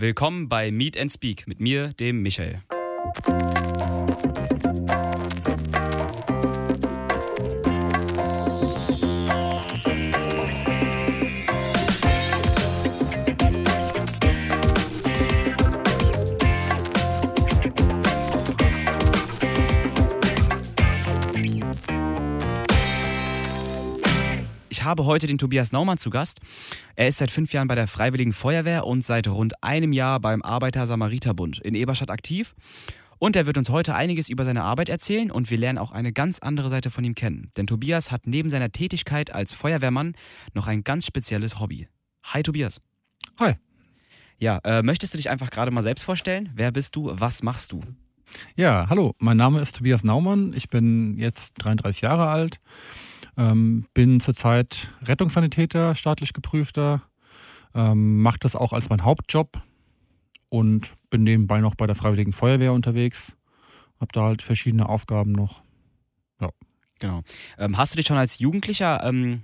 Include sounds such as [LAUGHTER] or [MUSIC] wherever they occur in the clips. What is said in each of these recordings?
Willkommen bei Meet and Speak mit mir, dem Michael. Habe heute den Tobias Naumann zu Gast. Er ist seit fünf Jahren bei der Freiwilligen Feuerwehr und seit rund einem Jahr beim Arbeiter-Samariter-Bund in Eberstadt aktiv. Und er wird uns heute einiges über seine Arbeit erzählen und wir lernen auch eine ganz andere Seite von ihm kennen. Denn Tobias hat neben seiner Tätigkeit als Feuerwehrmann noch ein ganz spezielles Hobby. Hi Tobias. Hi. Ja, äh, möchtest du dich einfach gerade mal selbst vorstellen? Wer bist du? Was machst du? Ja, hallo, mein Name ist Tobias Naumann. Ich bin jetzt 33 Jahre alt, ähm, bin zurzeit Rettungssanitäter, staatlich geprüfter, ähm, mache das auch als mein Hauptjob und bin nebenbei noch bei der Freiwilligen Feuerwehr unterwegs. Habe da halt verschiedene Aufgaben noch. Genau. Ähm, hast du dich schon als Jugendlicher ähm,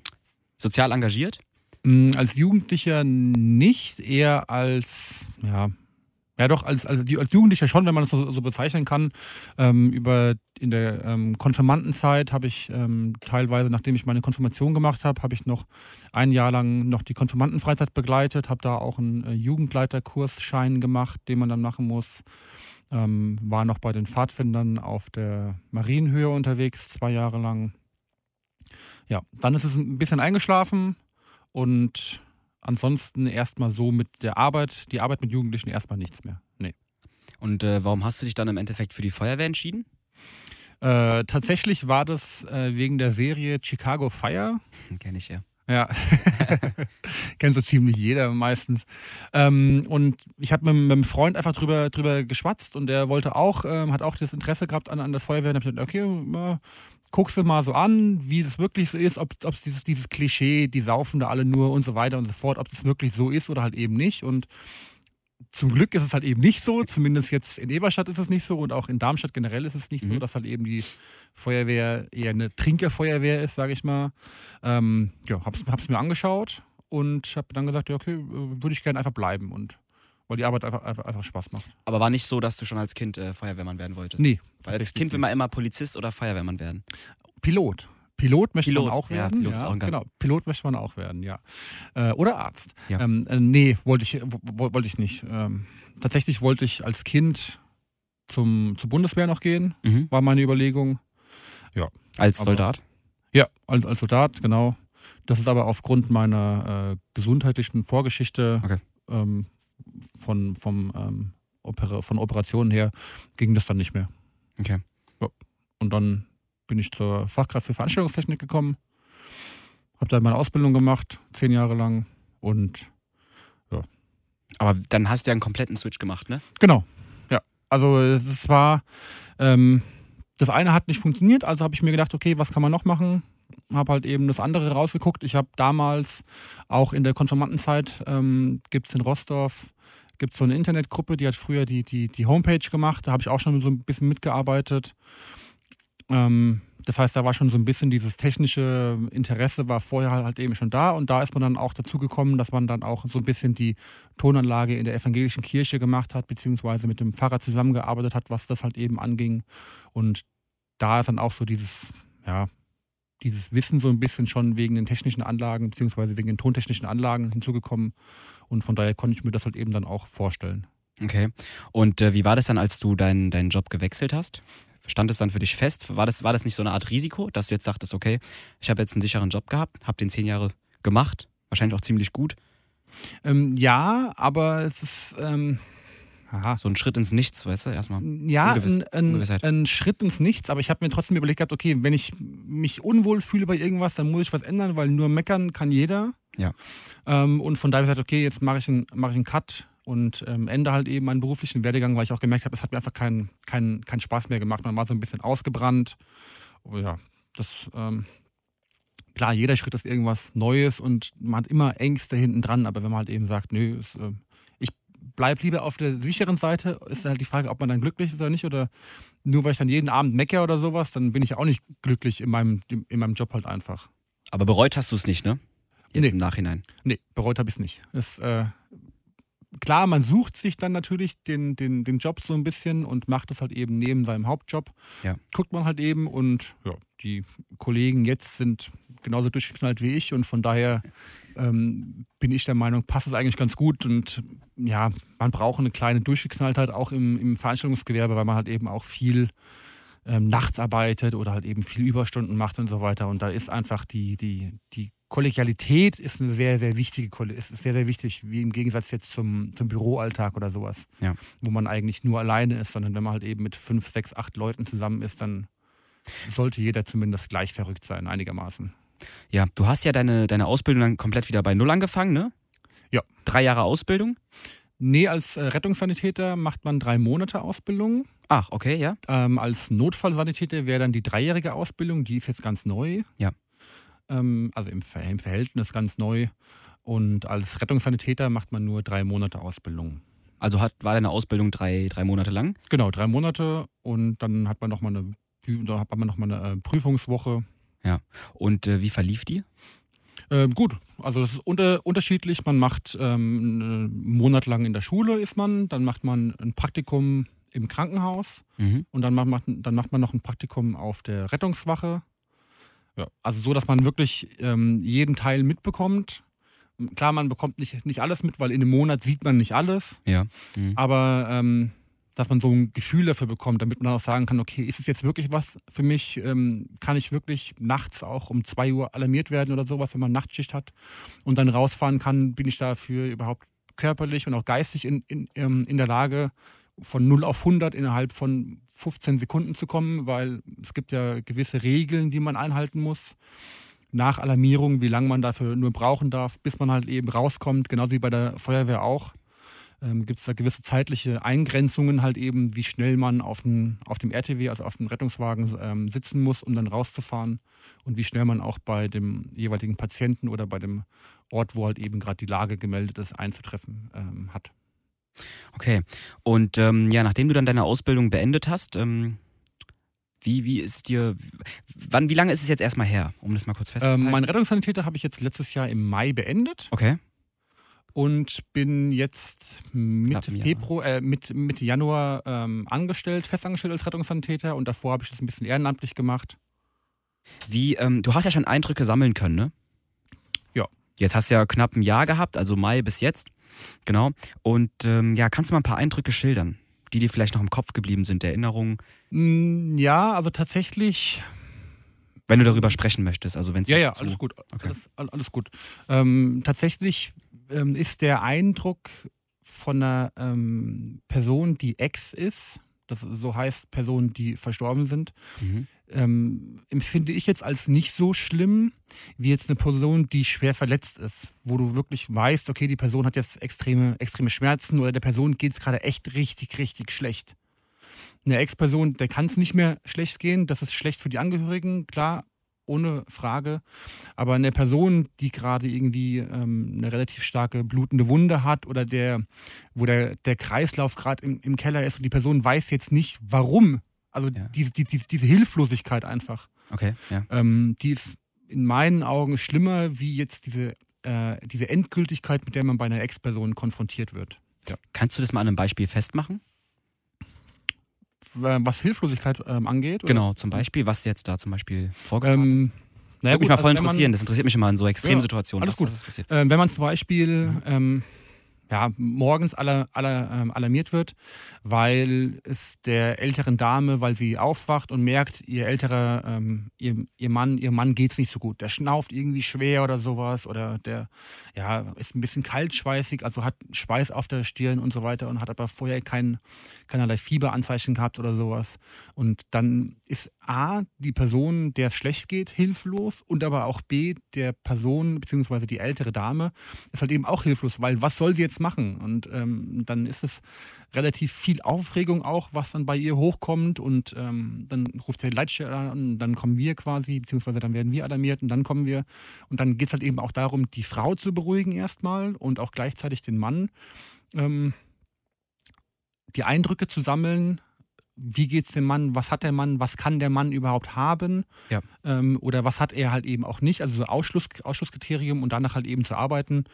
sozial engagiert? Mm, Als Jugendlicher nicht, eher als, ja, ja doch, als, als, als Jugendlicher schon, wenn man das so, so bezeichnen kann. Ähm, über in der ähm, Konfirmandenzeit habe ich ähm, teilweise, nachdem ich meine Konfirmation gemacht habe, habe ich noch ein Jahr lang noch die Konfirmandenfreizeit begleitet, habe da auch einen äh, Jugendleiterkursschein gemacht, den man dann machen muss. Ähm, war noch bei den Pfadfindern auf der Marienhöhe unterwegs, zwei Jahre lang. Ja, dann ist es ein bisschen eingeschlafen und ansonsten erstmal so mit der Arbeit, die Arbeit mit Jugendlichen erstmal nichts mehr. Nee. Und äh, warum hast du dich dann im Endeffekt für die Feuerwehr entschieden? Äh, tatsächlich war das äh, wegen der Serie Chicago Fire. [LAUGHS] Kenne ich ja. Ja, [LAUGHS] kennt so ziemlich jeder meistens. Ähm, und ich habe mit, mit einem Freund einfach drüber, drüber geschwatzt und der wollte auch, ähm, hat auch das Interesse gehabt an, an der Feuerwehr. Und hab gesagt, okay, guckst du mal so an, wie das wirklich so ist, ob es dieses, dieses Klischee, die saufen da alle nur und so weiter und so fort, ob das wirklich so ist oder halt eben nicht. Und zum Glück ist es halt eben nicht so, zumindest jetzt in Eberstadt ist es nicht so und auch in Darmstadt generell ist es nicht so, Mhm. dass halt eben die Feuerwehr eher eine Trinkerfeuerwehr ist, sage ich mal. Ähm, ja, hab's, hab's mir angeschaut und habe dann gesagt, ja, okay, äh, würde ich gerne einfach bleiben und weil die Arbeit einfach, einfach, einfach Spaß macht. Aber war nicht so, dass du schon als Kind äh, Feuerwehrmann werden wolltest? Nee. Weil als Kind will man immer Polizist oder Feuerwehrmann werden. Pilot. Pilot möchte Pilot, man auch ja, werden. Pilot ist auch genau, Pilot möchte man auch werden, ja. Äh, oder Arzt. Ja. Ähm, äh, nee, wollte ich, wo- wo- wollte ich nicht. Ähm, tatsächlich wollte ich als Kind zum, zur Bundeswehr noch gehen, Mhm. war meine Überlegung. Als Aber- Soldat? Ja, als, als Soldat, genau. Das ist aber aufgrund meiner äh, gesundheitlichen Vorgeschichte Okay. ähm, von, vom, ähm, Opera von Operationen her ging das dann nicht mehr. Okay. Und dann bin ich zur Fachkraft für Veranstaltungstechnik gekommen, habe da meine Ausbildung gemacht, zehn Jahre lang. Und Aber dann hast du ja einen kompletten Switch gemacht, ne? genau, ja. Also es war, ähm, das eine hat nicht funktioniert, also habe ich mir gedacht, okay, was kann man noch machen? Habe halt eben das andere rausgeguckt. Ich habe damals auch in der Konfirmandenzeit, ähm, gibt es in Rostorf, gibt es so eine Internetgruppe, die hat früher die, die, die Homepage gemacht. Da habe ich auch schon so ein bisschen mitgearbeitet. Ähm, das heißt, da war schon so ein bisschen dieses technische Interesse war vorher halt eben schon da und da ist man dann auch dazu gekommen, dass man dann auch so ein bisschen die Tonanlage in der evangelischen Kirche gemacht hat, beziehungsweise mit dem Pfarrer zusammengearbeitet hat, was das halt eben anging. Und da ist dann auch so dieses, ja, dieses Wissen so ein bisschen schon wegen den technischen Anlagen, beziehungsweise wegen den tontechnischen Anlagen hinzugekommen. Und von daher konnte ich mir das halt eben dann auch vorstellen. Okay. Und äh, wie war das dann, als du deinen deinen Job gewechselt hast? Stand es dann für dich fest? War das, war das nicht so eine Art Risiko, dass du jetzt dachtest, okay, ich habe jetzt einen sicheren Job gehabt, habe den zehn Jahre gemacht, wahrscheinlich auch ziemlich gut. Ähm, ja, aber es ist, ähm, aha, So ein Schritt ins Nichts, weißt du, erstmal. Ja, Ungewiss- ein, ein, ein Schritt ins Nichts, aber ich habe mir trotzdem überlegt gehabt, okay, wenn ich mich unwohl fühle bei irgendwas, dann muss ich was ändern, weil nur meckern kann jeder. Ja. Ähm, und von daher gesagt, okay, jetzt mache ich, einen- mache ich einen Cut und ähm, ende halt eben meinen beruflichen Werdegang, weil ich auch gemerkt habe, es hat mir einfach keinen keinen keinen Spaß mehr gemacht. Man war so ein bisschen ausgebrannt. Oh, ja, das, ähm, klar, jeder Schritt ist irgendwas Neues und man hat immer Ängste hinten dran, aber wenn man halt eben sagt, nö, es, ähm, ich bleib lieber auf der sicheren Seite, ist halt die Frage, ob man dann glücklich ist oder nicht. Oder nur weil ich dann jeden Abend mecker oder sowas, dann bin ich auch nicht glücklich in meinem, in meinem Job halt einfach. Aber bereut hast du es nicht, ne? Jetzt Nee. im Nachhinein. Nee, bereut habe ich es nicht. Es, äh, klar, man sucht sich dann natürlich den, den, den Job so ein bisschen und macht das halt eben neben seinem Hauptjob. Ja. Guckt man halt eben und ja, die Kollegen jetzt sind genauso durchgeknallt wie ich und von daher ähm, bin ich der Meinung, passt es eigentlich ganz gut und ja, man braucht eine kleine Durchgeknalltheit auch im, im Veranstaltungsgewerbe, weil man halt eben auch viel ähm, nachts arbeitet oder halt eben viel Überstunden macht und so weiter und da ist einfach die, die, die Kollegialität ist eine sehr, sehr wichtige, ist sehr, sehr wichtig, wie im Gegensatz jetzt zum, zum Büroalltag oder sowas, Ja. wo man eigentlich nur alleine ist, sondern wenn man halt eben mit fünf, sechs, acht Leuten zusammen ist, dann sollte jeder zumindest gleich verrückt sein, einigermaßen. Ja, du hast ja deine, deine Ausbildung dann komplett wieder bei Null angefangen, ne? Ja. Drei Jahre Ausbildung? Nee, als äh, Rettungssanitäter macht man drei Monate Ausbildung. Ach, okay, ja. Ähm, als Notfallsanitäter wäre dann die dreijährige Ausbildung, die ist jetzt ganz neu. Ja. Ähm, also im, Ver im Verhältnis ganz neu. Und als Rettungssanitäter macht man nur drei Monate Ausbildung. Also hat, war deine Ausbildung drei, drei Monate lang? Genau, drei Monate und dann hat man nochmal eine, dann hat man noch mal eine äh, Prüfungswoche. Und äh, wie verlief die? Ähm, gut, also das ist unter, unterschiedlich. Man macht ähm, einen Monat lang in der Schule ist man, dann macht man ein Praktikum im Krankenhaus Mhm. und dann macht, macht, dann macht man noch ein Praktikum auf der Rettungswache. Ja, also so, dass man wirklich ähm, jeden Teil mitbekommt. Klar, man bekommt nicht, nicht alles mit, weil in einem Monat sieht man nicht alles. Ja. Mhm. Aber ähm, dass man so ein Gefühl dafür bekommt, damit man auch sagen kann, okay, ist es jetzt wirklich was für mich? Ähm, kann ich wirklich nachts auch um 2 Uhr alarmiert werden oder sowas, wenn man Nachtschicht hat und dann rausfahren kann, bin ich dafür überhaupt körperlich und auch geistig in, in, ähm, in der Lage, von 0 auf 100 innerhalb von 15 Sekunden zu kommen, weil es gibt ja gewisse Regeln, die man einhalten muss. Nach Alarmierung, wie lange man dafür nur brauchen darf, bis man halt eben rauskommt, genauso wie bei der Feuerwehr auch ähm, gibt es da gewisse zeitliche Eingrenzungen, halt eben, wie schnell man auf, den, auf dem RTW, also auf dem Rettungswagen, ähm, sitzen muss, um dann rauszufahren und wie schnell man auch bei dem jeweiligen Patienten oder bei dem Ort, wo halt eben gerade die Lage gemeldet ist, einzutreffen ähm, hat. Okay. Und ähm, ja, nachdem du dann deine Ausbildung beendet hast, ähm, wie, wie ist dir, wann, wie lange ist es jetzt erstmal her, um das mal kurz festzuhalten? Ähm, mein Rettungssanitäter habe ich jetzt letztes Jahr im Mai beendet okay. Und bin jetzt Mitte. Februar, äh, Mitte, Mitte Januar ähm, angestellt, festangestellt als Rettungssanitäter und davor habe ich das ein bisschen ehrenamtlich gemacht. Wie, ähm, du hast ja schon Eindrücke sammeln können, ne? Ja. Jetzt hast du ja knapp ein Jahr gehabt, also Mai bis jetzt. Genau. Und ähm, ja, kannst du mal ein paar Eindrücke schildern, die dir vielleicht noch im Kopf geblieben sind, Erinnerungen, Mm, Ja, also tatsächlich wenn du darüber sprechen möchtest. Also wenn es Ja, ja, alles gut. Okay. Alles, all- alles gut. Ähm, tatsächlich ähm, ist der Eindruck von einer ähm, Person, die Ex ist, das so heißt Personen, die verstorben sind, Mhm. ähm, empfinde ich jetzt als nicht so schlimm wie jetzt eine Person, die schwer verletzt ist, wo du wirklich weißt, okay, die Person hat jetzt extreme, extreme Schmerzen oder der Person geht es gerade echt richtig, richtig schlecht. Eine Ex-Person, der kann es nicht mehr schlecht gehen, das ist schlecht für die Angehörigen, klar, ohne Frage. Aber eine Person, die gerade irgendwie ähm, eine relativ starke blutende Wunde hat oder der, wo der, der Kreislauf gerade im, im Keller ist und die Person weiß jetzt nicht, warum. Also Ja. diese, die, diese, diese Hilflosigkeit einfach, Okay, ja. ähm, die ist in meinen Augen schlimmer wie jetzt diese, äh, diese Endgültigkeit, mit der man bei einer Ex-Person konfrontiert wird. Kannst du das mal an einem Beispiel festmachen? W- Was Hilflosigkeit ähm, angeht. oder? Genau, zum Beispiel, was jetzt da zum Beispiel vorgefallen ist. Ähm, Das naja, würde mich mal voll also wenn man- interessieren. Das interessiert mich immer in so extremen Ja, Situationen. alles was, gut. was ist passiert? Äh, wenn man zum Beispiel ähm, ja, morgens aller, aller, ähm, alarmiert wird, weil es der älteren Dame, weil sie aufwacht und merkt, ihr älterer, ähm, ihr, ihr Mann, ihr Mann geht's nicht so gut. Der schnauft irgendwie schwer oder sowas oder der ja, ist ein bisschen kaltschweißig, also hat Schweiß auf der Stirn und so weiter und hat aber vorher kein, keinerlei Fieberanzeichen gehabt oder sowas. Und dann ist A, die Person, der es schlecht geht, hilflos und aber auch B, der Person bzw. die ältere Dame ist halt eben auch hilflos, weil was soll sie jetzt machen? Und ähm, dann ist es relativ viel Aufregung auch, was dann bei ihr hochkommt und ähm, dann ruft sie die Leitstelle an und dann kommen wir quasi, beziehungsweise dann werden wir alarmiert und dann kommen wir und dann geht es halt eben auch darum, die Frau zu beruhigen erstmal und auch gleichzeitig den Mann. Ähm, die Eindrücke zu sammeln, wie geht es dem Mann, was hat der Mann, was kann der Mann überhaupt haben Ja. ähm, oder was hat er halt eben auch nicht, also so Ausschluss, Ausschlusskriterium und danach halt eben zu arbeiten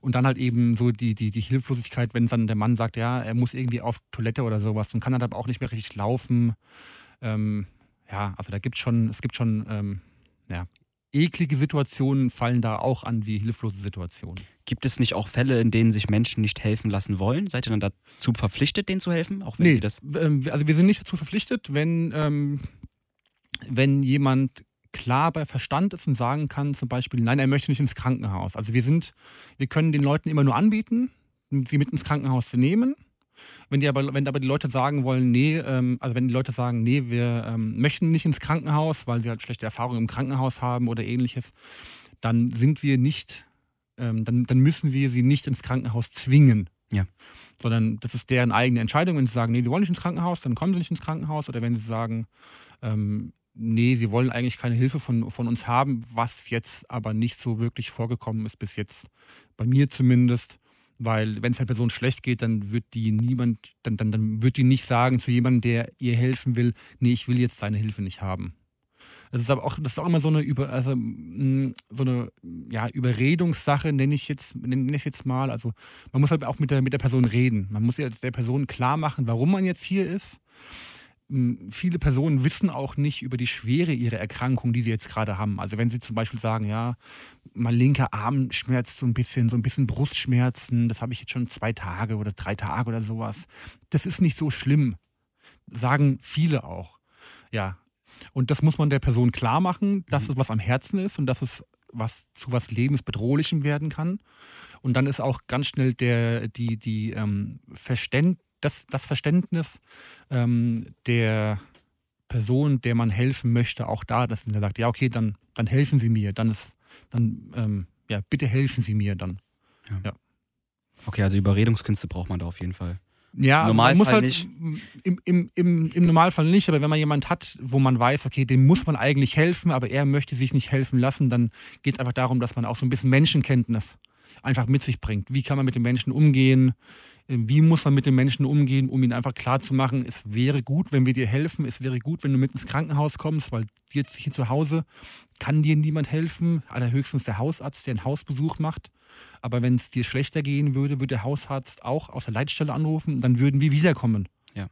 und dann halt eben so die, die, die Hilflosigkeit, wenn dann der Mann sagt, ja, er muss irgendwie auf Toilette oder sowas und kann dann aber auch nicht mehr richtig laufen. Ähm, ja, also da gibt schon, es gibt schon, ähm, ja, eklige Situationen fallen da auch an wie hilflose Situationen. Gibt es nicht auch Fälle, in denen sich Menschen nicht helfen lassen wollen? Seid ihr dann dazu verpflichtet, denen zu helfen? Auch wenn Nee, das. ähm, also wir sind nicht dazu verpflichtet, wenn, ähm, wenn jemand klar bei Verstand ist und sagen kann, zum Beispiel, nein, er möchte nicht ins Krankenhaus. Also wir sind, wir können den Leuten immer nur anbieten, sie mit ins Krankenhaus zu nehmen. Wenn die aber, wenn aber die Leute sagen wollen, nee, ähm, also wenn die Leute sagen, nee, wir ähm, möchten nicht ins Krankenhaus, weil sie halt schlechte Erfahrungen im Krankenhaus haben oder ähnliches, dann sind wir nicht, ähm, dann, dann müssen wir sie nicht ins Krankenhaus zwingen. Ja. Sondern das ist deren eigene Entscheidung. Wenn sie sagen, nee, die wollen nicht ins Krankenhaus, dann kommen sie nicht ins Krankenhaus. Oder wenn sie sagen, ähm, nee, sie wollen eigentlich keine Hilfe von, von uns haben, was jetzt aber nicht so wirklich vorgekommen ist bis jetzt, bei mir zumindest. Weil wenn es der Person schlecht geht, dann wird die niemand, dann, dann, dann wird die nicht sagen zu jemandem, der ihr helfen will, nee, ich will jetzt deine Hilfe nicht haben. Das ist aber auch, das ist auch immer so eine über, also mh, so eine ja, Überredungssache, nenne ich jetzt, nenne ich es jetzt mal. Also man muss halt auch mit der, mit der Person reden. Man muss der Person klar machen, warum man jetzt hier ist. M, Viele Personen wissen auch nicht über die Schwere ihrer Erkrankung, die sie jetzt gerade haben. Also wenn sie zum Beispiel sagen, ja, mein linker Arm schmerzt so ein bisschen, so ein bisschen Brustschmerzen, das habe ich jetzt schon zwei Tage oder drei Tage oder sowas. Das ist nicht so schlimm, sagen viele auch. Ja, und das muss man der Person klar machen, dass es was am Herzen ist und dass es was zu was lebensbedrohlichem werden kann. Und dann ist auch ganz schnell der, die, die, ähm, Verständ, das, das Verständnis ähm, der Person, der man helfen möchte, auch da, dass er sagt, ja, okay, dann, dann helfen Sie mir, dann ist, dann, ähm, ja, bitte helfen Sie mir dann. Okay, also Überredungskünste braucht man da auf jeden Fall. Ja, Im man muss Normalfall halt nicht. Im, im, im, im Normalfall nicht, aber wenn man jemand hat, wo man weiß, okay, dem muss man eigentlich helfen, aber er möchte sich nicht helfen lassen, dann geht es einfach darum, dass man auch so ein bisschen Menschenkenntnis einfach mit sich bringt. Wie kann man mit den Menschen umgehen? Äh, Wie muss man mit den Menschen umgehen, um ihnen einfach klar zu machen, es wäre gut, wenn wir dir helfen, es wäre gut, wenn du mit ins Krankenhaus kommst, weil dir hier zu Hause kann dir niemand helfen, allerhöchstens der Hausarzt, der einen Hausbesuch macht. Aber wenn es dir schlechter gehen würde, würde der Hausarzt auch aus der Leitstelle anrufen, dann würden wir wiederkommen. Ja.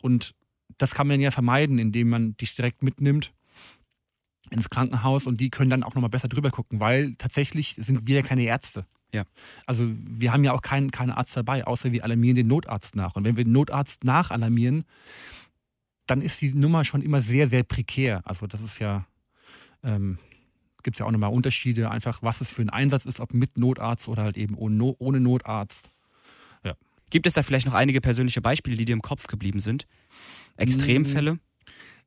Und das kann man ja vermeiden, indem man dich direkt mitnimmt ins Krankenhaus und die können dann auch nochmal besser drüber gucken, weil tatsächlich sind wir ja keine Ärzte. Ja. Also wir haben ja auch keinen keinen Arzt dabei, außer wir alarmieren den Notarzt nach. Und wenn wir den Notarzt nachalarmieren, dann ist die Nummer schon immer sehr, sehr prekär. Also das ist ja, ähm, gibt es ja auch nochmal Unterschiede, einfach was es für ein Einsatz ist, ob mit Notarzt oder halt eben ohne, ohne Notarzt. Gibt es da vielleicht noch einige persönliche Beispiele, die dir im Kopf geblieben sind? Extremfälle?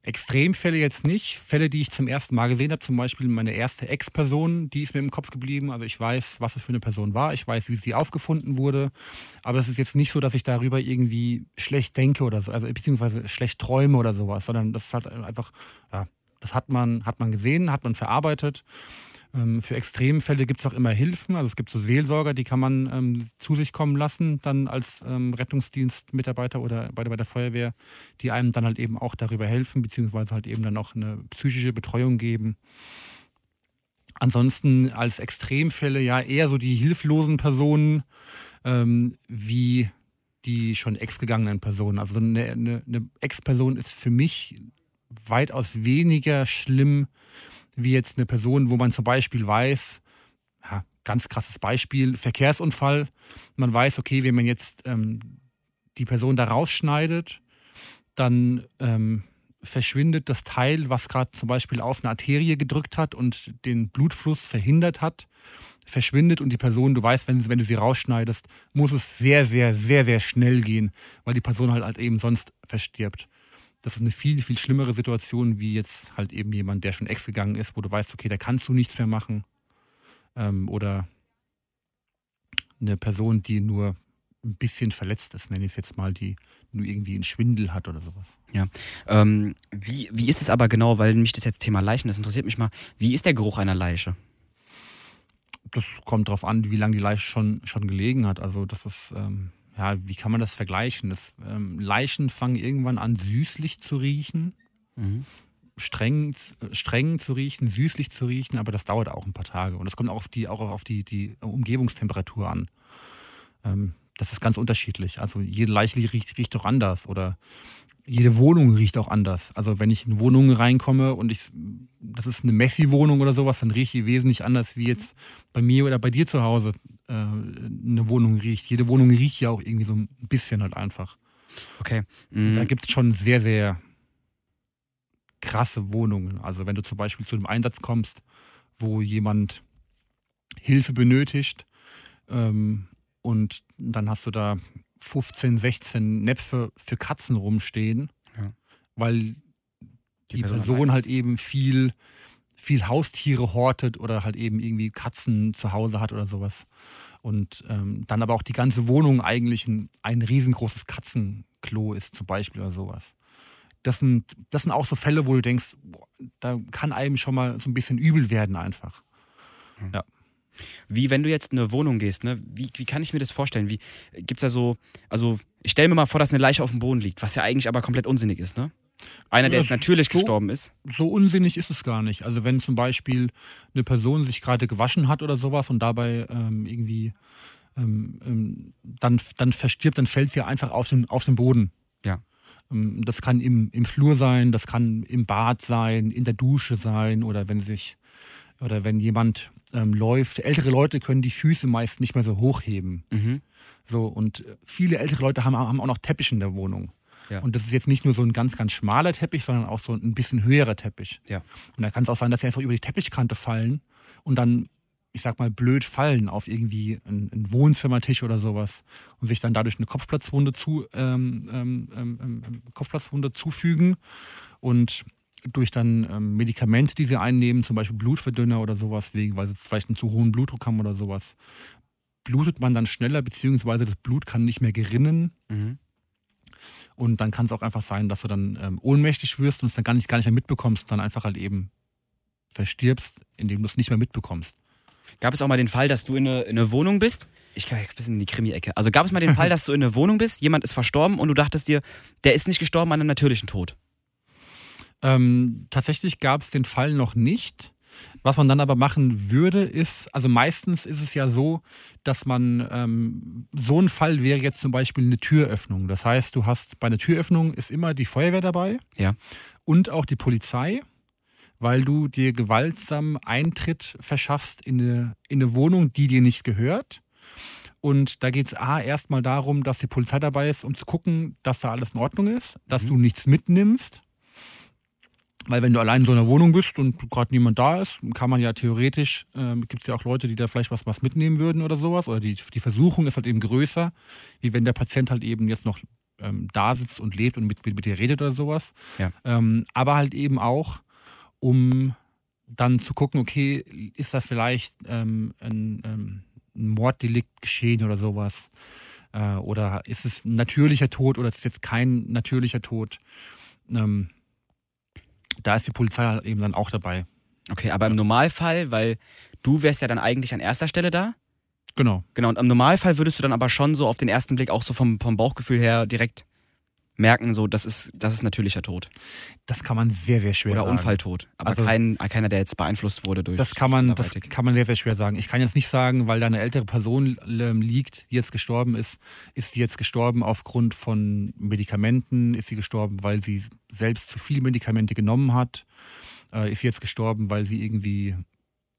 Extremfälle jetzt nicht. Fälle, die ich zum ersten Mal gesehen habe, zum Beispiel meine erste Ex-Person, die ist mir im Kopf geblieben. Also ich weiß, was es für eine Person war. Ich weiß, wie sie aufgefunden wurde. Aber es ist jetzt nicht so, dass ich darüber irgendwie schlecht denke oder so, also beziehungsweise schlecht träume oder sowas, sondern das ist halt einfach, ja, das hat man, hat man gesehen, hat man verarbeitet. Ähm, für Extremfälle gibt es auch immer Hilfen. Also es gibt so Seelsorger, die kann man ähm, zu sich kommen lassen, dann als ähm, Rettungsdienstmitarbeiter oder bei, der- bei der Feuerwehr, die einem dann halt eben auch darüber helfen, beziehungsweise halt eben dann auch eine psychische Betreuung geben. Ansonsten als Extremfälle ja eher so die hilflosen Personen ähm, wie die schon ex-gegangenen Personen. Also eine, eine, eine Ex-Person ist für mich weitaus weniger schlimm wie jetzt eine Person, wo man zum Beispiel weiß, ja, ganz krasses Beispiel, Verkehrsunfall. Man weiß, okay, wenn man jetzt ähm, die Person da rausschneidet, dann ähm, verschwindet das Teil, was gerade zum Beispiel auf eine Arterie gedrückt hat und den Blutfluss verhindert hat, verschwindet und die Person, du weißt, wenn, wenn du sie rausschneidest, muss es sehr, sehr, sehr, sehr schnell gehen, weil die Person halt, halt eben sonst verstirbt. Das ist eine viel, viel schlimmere Situation, wie jetzt halt eben jemand, der schon ex gegangen ist, wo du weißt, okay, da kannst du nichts mehr machen. Ähm, oder eine Person, die nur ein bisschen verletzt ist, nenne ich es jetzt mal, die nur irgendwie einen Schwindel hat oder sowas. Ähm, wie, wie ist es aber genau, weil mich das jetzt Thema Leichen, das interessiert mich mal, wie ist der Geruch einer Leiche? Das kommt darauf an, wie lange die Leiche schon, schon gelegen hat. Also das ist, ähm, ja, wie kann man das vergleichen? Das, ähm, Leichen fangen irgendwann an, süßlich zu riechen. Mhm. Streng, streng zu riechen, süßlich zu riechen, aber das dauert auch ein paar Tage. Und das kommt auch auf die, auch auf die, die Umgebungstemperatur an. Ähm, das ist ganz unterschiedlich. Also jede Leiche riecht, riecht doch anders. Oder jede Wohnung riecht auch anders. Also wenn ich in Wohnungen reinkomme und ich, das ist eine Messi-Wohnung oder sowas, dann rieche ich wesentlich anders wie jetzt bei mir oder bei dir zu Hause äh, eine Wohnung riecht. Jede Wohnung riecht ja auch irgendwie so ein bisschen halt einfach. Okay. Mhm. Da gibt es schon sehr, sehr krasse Wohnungen. Also wenn du zum Beispiel zu einem Einsatz kommst, wo jemand Hilfe benötigt ähm, und dann hast du da 15, 16 Näpfe für Katzen rumstehen, ja. weil die, die Person, Person halt eben viel, viel Haustiere hortet oder halt eben irgendwie Katzen zu Hause hat oder sowas. Und ähm, dann aber auch die ganze Wohnung eigentlich ein, ein riesengroßes Katzenklo ist, zum Beispiel oder sowas. Das sind, das sind auch so Fälle, wo du denkst, boah, da kann einem schon mal so ein bisschen übel werden einfach. Mhm. Ja. Wie wenn du jetzt in eine Wohnung gehst, ne? wie, wie kann ich mir das vorstellen? Wie gibt's da so, also ich stelle mir mal vor, dass eine Leiche auf dem Boden liegt, was ja eigentlich aber komplett unsinnig ist, ne? Einer, der jetzt natürlich so, gestorben ist. So unsinnig ist es gar nicht. Also wenn zum Beispiel eine Person sich gerade gewaschen hat oder sowas und dabei ähm, irgendwie ähm, ähm, dann, dann verstirbt, dann fällt sie einfach auf den, auf den Boden. Ja. Ähm, das kann im, im Flur sein, das kann im Bad sein, in der Dusche sein oder wenn sich oder wenn jemand ähm, läuft. Ältere Leute können die Füße meist nicht mehr so hochheben. Mhm. So, und viele ältere Leute haben, haben auch noch Teppich in der Wohnung. Ja. Und das ist jetzt nicht nur so ein ganz, ganz schmaler Teppich, sondern auch so ein bisschen höherer Teppich. Ja. Und da kann es auch sein, dass sie einfach über die Teppichkante fallen und dann, ich sag mal, blöd fallen auf irgendwie einen, einen Wohnzimmertisch oder sowas und sich dann dadurch eine Kopfplatzwunde, zu, ähm, ähm, ähm, ähm Kopfplatzwunde zufügen. Und durch dann ähm, Medikamente, die sie einnehmen, zum Beispiel Blutverdünner oder sowas, wegen, weil sie vielleicht einen zu hohen Blutdruck haben oder sowas, blutet man dann schneller, beziehungsweise das Blut kann nicht mehr gerinnen. Mhm. Und dann kann es auch einfach sein, dass du dann ähm, ohnmächtig wirst und es dann gar nicht, gar nicht mehr mitbekommst und dann einfach halt eben verstirbst, indem du es nicht mehr mitbekommst. Gab es auch mal den Fall, dass du in eine, in eine Wohnung bist? Ich gehe ein bisschen in die Krimi-Ecke. Also gab es mal den Fall, [LAUGHS] dass du in eine Wohnung bist, jemand ist verstorben und du dachtest dir, der ist nicht gestorben an einem natürlichen Tod? Ähm, tatsächlich gab es den Fall noch nicht. Was man dann aber machen würde, ist, also meistens ist es ja so, dass man, ähm, so ein Fall wäre jetzt zum Beispiel eine Türöffnung. Das heißt, du hast bei einer Türöffnung ist immer die Feuerwehr dabei ja. und auch die Polizei, weil du dir gewaltsam Eintritt verschaffst in eine, in eine Wohnung, die dir nicht gehört. Und da geht es A erstmal darum, dass die Polizei dabei ist, um zu gucken, dass da alles in Ordnung ist, dass mhm. du nichts mitnimmst weil wenn du allein in so einer Wohnung bist und gerade niemand da ist, kann man ja theoretisch, äh, gibt es ja auch Leute, die da vielleicht was, was mitnehmen würden oder sowas. Oder die, die Versuchung ist halt eben größer, wie wenn der Patient halt eben jetzt noch ähm, da sitzt und lebt und mit, mit, mit dir redet oder sowas. Ja. Ähm, aber halt eben auch, um dann zu gucken, okay, ist da vielleicht ähm, ein, ähm, ein, Morddelikt geschehen oder sowas? Äh, oder ist es ein natürlicher Tod oder ist es jetzt kein natürlicher Tod? Ähm, da ist die Polizei halt eben dann auch dabei. Okay, aber im Normalfall, weil du wärst ja dann eigentlich an erster Stelle da. Genau. Genau, und im Normalfall würdest du dann aber schon so auf den ersten Blick auch so vom, vom Bauchgefühl her direkt merken, so, das ist, das ist natürlicher Tod. Das kann man sehr, sehr schwer Oder sagen. Oder Unfalltod. Aber also, kein, keiner, der jetzt beeinflusst wurde durch. Das kann, man, das kann man sehr, sehr schwer sagen. Ich kann jetzt nicht sagen, weil da eine ältere Person ähm, liegt, die jetzt gestorben ist, ist sie jetzt gestorben aufgrund von Medikamenten? Ist sie gestorben, weil sie selbst zu viele Medikamente genommen hat? Äh, ist sie jetzt gestorben, weil sie irgendwie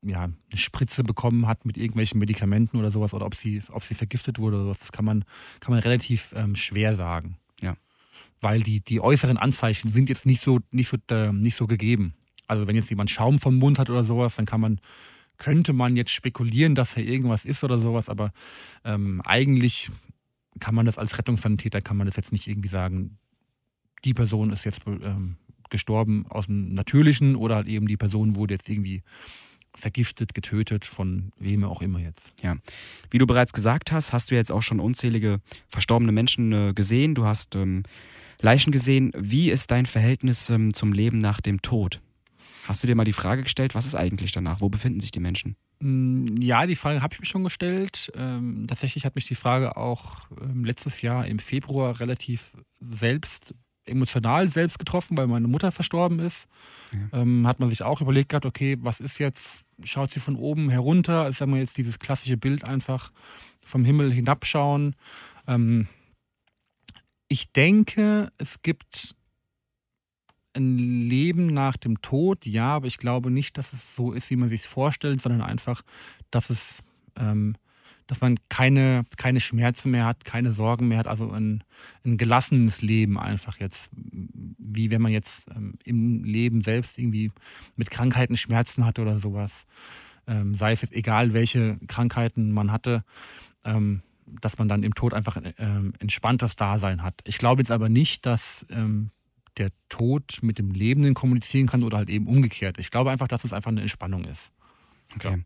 ja, eine Spritze bekommen hat mit irgendwelchen Medikamenten oder sowas oder ob sie, ob sie vergiftet wurde oder sowas, das kann man, kann man relativ ähm, schwer sagen weil die, die äußeren Anzeichen sind jetzt nicht so, nicht, so, äh, nicht so gegeben. Also wenn jetzt jemand Schaum vom Mund hat oder sowas, dann kann man, könnte man jetzt spekulieren, dass er irgendwas ist oder sowas, aber ähm, eigentlich kann man das als Rettungssanitäter, kann man das jetzt nicht irgendwie sagen, die Person ist jetzt ähm, gestorben aus dem Natürlichen oder halt eben die Person wurde jetzt irgendwie vergiftet, getötet, von wem auch immer jetzt. Ja. Wie du bereits gesagt hast, hast du jetzt auch schon unzählige verstorbene Menschen äh, gesehen. Du hast ähm, Leichen gesehen. Wie ist dein Verhältnis ähm, zum Leben nach dem Tod? Hast du dir mal die Frage gestellt, was ist eigentlich danach? Wo befinden sich die Menschen? Mm, ja, die Frage habe ich mir schon gestellt. Ähm, tatsächlich hat mich die Frage auch ähm, letztes Jahr im Februar relativ selbst, emotional selbst getroffen, weil meine Mutter verstorben ist. Ja. Ähm, hat man sich auch überlegt gehabt, okay, was ist jetzt, schaut sie von oben herunter, ist sagen wir jetzt dieses klassische Bild einfach vom Himmel hinabschauen. Ähm, ich denke, es gibt ein Leben nach dem Tod, ja, aber ich glaube nicht, dass es so ist, wie man sich es vorstellt, sondern einfach, dass es, ähm, dass man keine, keine Schmerzen mehr hat, keine Sorgen mehr hat, also ein, ein gelassenes Leben einfach jetzt, wie wenn man jetzt ähm, im Leben selbst irgendwie mit Krankheiten Schmerzen hatte oder sowas. Ähm, sei es jetzt egal, welche Krankheiten man hatte, ähm, dass man dann im Tod einfach ein ähm, entspanntes Dasein hat. Ich glaube jetzt aber nicht, dass ähm, der Tod mit dem Lebenden kommunizieren kann oder halt eben umgekehrt. Ich glaube einfach, dass es einfach eine Entspannung ist. Okay.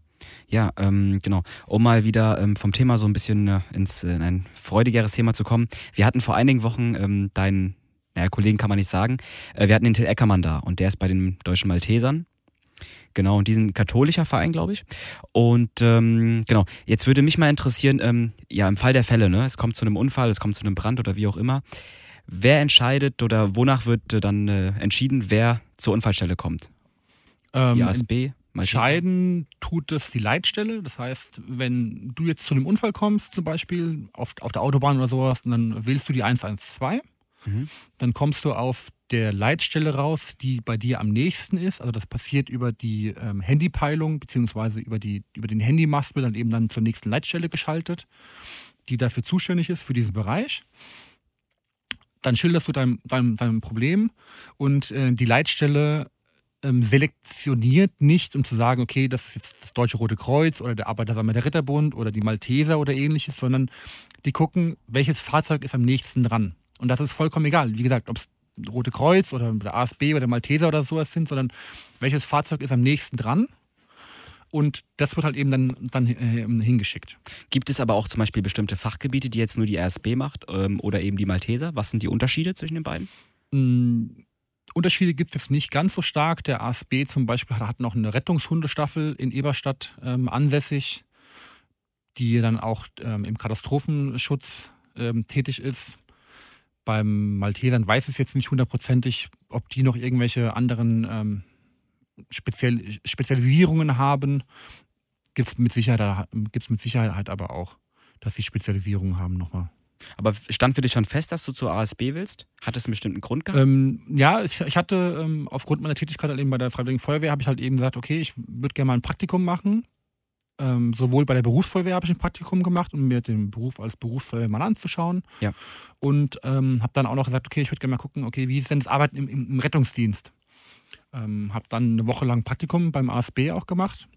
Ja, ähm, genau. Um mal wieder ähm, vom Thema so ein bisschen äh, ins, äh, in ein freudigeres Thema zu kommen. Wir hatten vor einigen Wochen ähm, deinen, naja, Kollegen kann man nicht sagen, äh, wir hatten den Till Eckermann da und der ist bei den Deutschen Maltesern. Genau, und diesen katholischer Verein, glaube ich. Und ähm, genau, jetzt würde mich mal interessieren, ähm, ja, im Fall der Fälle, ne, es kommt zu einem Unfall, es kommt zu einem Brand oder wie auch immer. Wer entscheidet oder wonach wird dann äh, entschieden, wer zur Unfallstelle kommt? Ähm, die ASB? Entscheiden tut es die Leitstelle. Das heißt, wenn du jetzt zu einem Unfall kommst, zum Beispiel auf, auf der Autobahn oder sowas, dann wählst du die 112. Mhm. Dann kommst du auf der Leitstelle raus, die bei dir am nächsten ist. Also das passiert über die ähm, Handypeilung beziehungsweise über, über den Handymast wird dann eben dann zur nächsten Leitstelle geschaltet, die dafür zuständig ist für diesen Bereich dann schilderst du dein, dein, dein Problem und äh, die Leitstelle ähm, selektioniert nicht, um zu sagen, okay, das ist jetzt das Deutsche Rote Kreuz oder der Arbeitersammler der Ritterbund oder die Malteser oder ähnliches, sondern die gucken, welches Fahrzeug ist am nächsten dran. Und das ist vollkommen egal. Wie gesagt, ob es Rote Kreuz oder der ASB oder der Malteser oder sowas sind, sondern welches Fahrzeug ist am nächsten dran und das wird halt eben dann, dann äh, hingeschickt. Gibt es aber auch zum Beispiel bestimmte Fachgebiete, die jetzt nur die RSB macht ähm, oder eben die Malteser? Was sind die Unterschiede zwischen den beiden? Mhm. Unterschiede gibt es jetzt nicht ganz so stark. Der ASB zum Beispiel hat noch eine Rettungshundestaffel in Eberstadt ähm, ansässig, die dann auch ähm, im Katastrophenschutz ähm, tätig ist. Beim Maltesern weiß ich jetzt nicht hundertprozentig, ob die noch irgendwelche anderen ähm, Spezial Spezialisierungen haben, gibt es mit, Sicherheit, mit Sicherheit aber auch, dass sie Spezialisierungen haben nochmal. Aber stand für dich schon fest, dass du zur ASB willst? Hat es einen bestimmten Grund gehabt? Ähm, ja, ich, ich hatte ähm, aufgrund meiner Tätigkeit halt eben bei der Freiwilligen Feuerwehr, habe ich halt eben gesagt, okay, ich würde gerne mal ein Praktikum machen. Ähm, sowohl bei der Berufsfeuerwehr habe ich ein Praktikum gemacht, um mir den Beruf als Berufsfeuerwehrmann anzuschauen. Ja. Und ähm, habe dann auch noch gesagt, okay, ich würde gerne mal gucken, okay, wie ist denn das Arbeiten im, im, im Rettungsdienst? Ähm, habe dann eine Woche lang Praktikum beim ASB auch gemacht.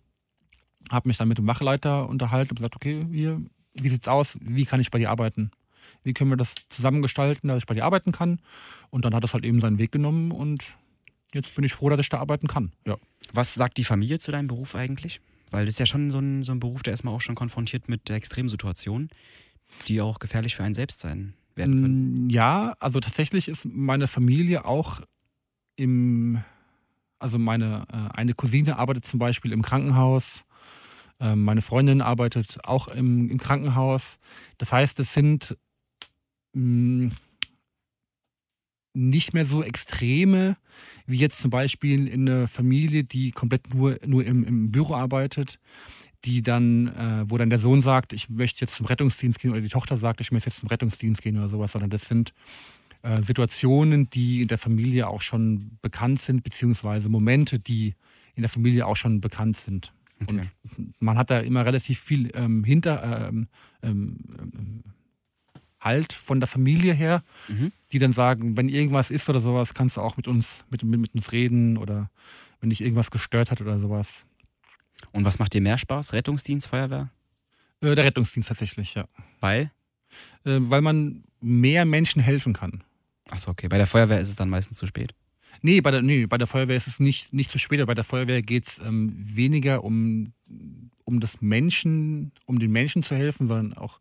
Habe mich dann mit dem Wachleiter unterhalten und gesagt, okay, hier, wie sieht's aus? Wie kann ich bei dir arbeiten? Wie können wir das zusammengestalten, dass ich bei dir arbeiten kann? Und dann hat es halt eben seinen Weg genommen und jetzt bin ich froh, dass ich da arbeiten kann. Ja. Was sagt die Familie zu deinem Beruf eigentlich? Weil das ist ja schon so ein, so ein Beruf, der ist mal auch schon konfrontiert mit Extremsituationen, die auch gefährlich für einen selbst sein werden können. Mm, ja, also tatsächlich ist meine Familie auch im also meine äh, eine Cousine arbeitet zum Beispiel im Krankenhaus. Äh, meine Freundin arbeitet auch im, im Krankenhaus. Das heißt, es sind mm, nicht mehr so extreme wie jetzt zum Beispiel in einer Familie, die komplett nur, nur im, im Büro arbeitet, die dann, äh, wo dann der Sohn sagt, ich möchte jetzt zum Rettungsdienst gehen oder die Tochter sagt, ich möchte jetzt zum Rettungsdienst gehen oder sowas, sondern das sind äh, Situationen, die in der Familie auch schon bekannt sind, beziehungsweise Momente, die in der Familie auch schon bekannt sind. Okay. Und man hat da immer relativ viel ähm, hinter ähm, ähm, ähm, Halt von der Familie her, mhm. die dann sagen, wenn irgendwas ist oder sowas, kannst du auch mit uns, mit, mit, mit uns reden oder wenn dich irgendwas gestört hat oder sowas. Und was macht dir mehr Spaß? Rettungsdienst, Feuerwehr? Äh, der Rettungsdienst tatsächlich, ja. Weil? Äh, weil man mehr Menschen helfen kann. Achso, okay. Bei der Feuerwehr ist es dann meistens zu spät. Nee, bei der, nee, bei der Feuerwehr ist es nicht, nicht zu spät. Bei der Feuerwehr geht es ähm, weniger um, um das Menschen, um den Menschen zu helfen, sondern auch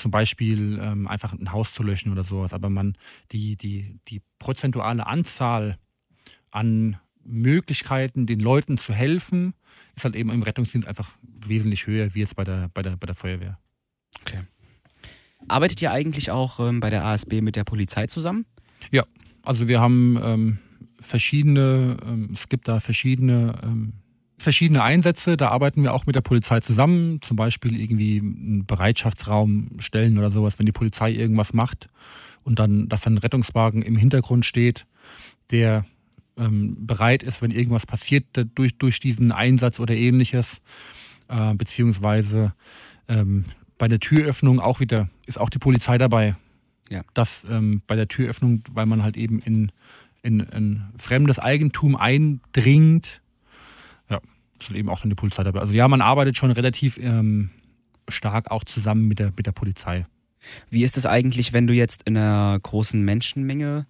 zum Beispiel ähm, einfach ein Haus zu löschen oder sowas. Aber man, die, die, die prozentuale Anzahl an Möglichkeiten, den Leuten zu helfen, ist halt eben im Rettungsdienst einfach wesentlich höher wie jetzt bei der, bei der, bei der Feuerwehr. Okay. Arbeitet ihr eigentlich auch ähm, bei der ASB mit der Polizei zusammen? Ja, also wir haben ähm, verschiedene, ähm, es gibt da verschiedene, ähm, verschiedene Einsätze. Da arbeiten wir auch mit der Polizei zusammen, zum Beispiel irgendwie einen Bereitschaftsraum stellen oder sowas, wenn die Polizei irgendwas macht und dann, dass dann ein Rettungswagen im Hintergrund steht, der ähm, bereit ist, wenn irgendwas passiert durch, durch diesen Einsatz oder ähnliches, äh, beziehungsweise ähm, bei der Türöffnung auch wieder, ist auch die Polizei dabei. Ja. Dass ähm, bei der Türöffnung, weil man halt eben in, in, in fremdes Eigentum eindringt, halt eben auch dann die Polizei dabei. Also ja, man arbeitet schon relativ ähm, stark auch zusammen mit der, mit der Polizei. Wie ist es eigentlich, wenn du jetzt in einer großen Menschenmenge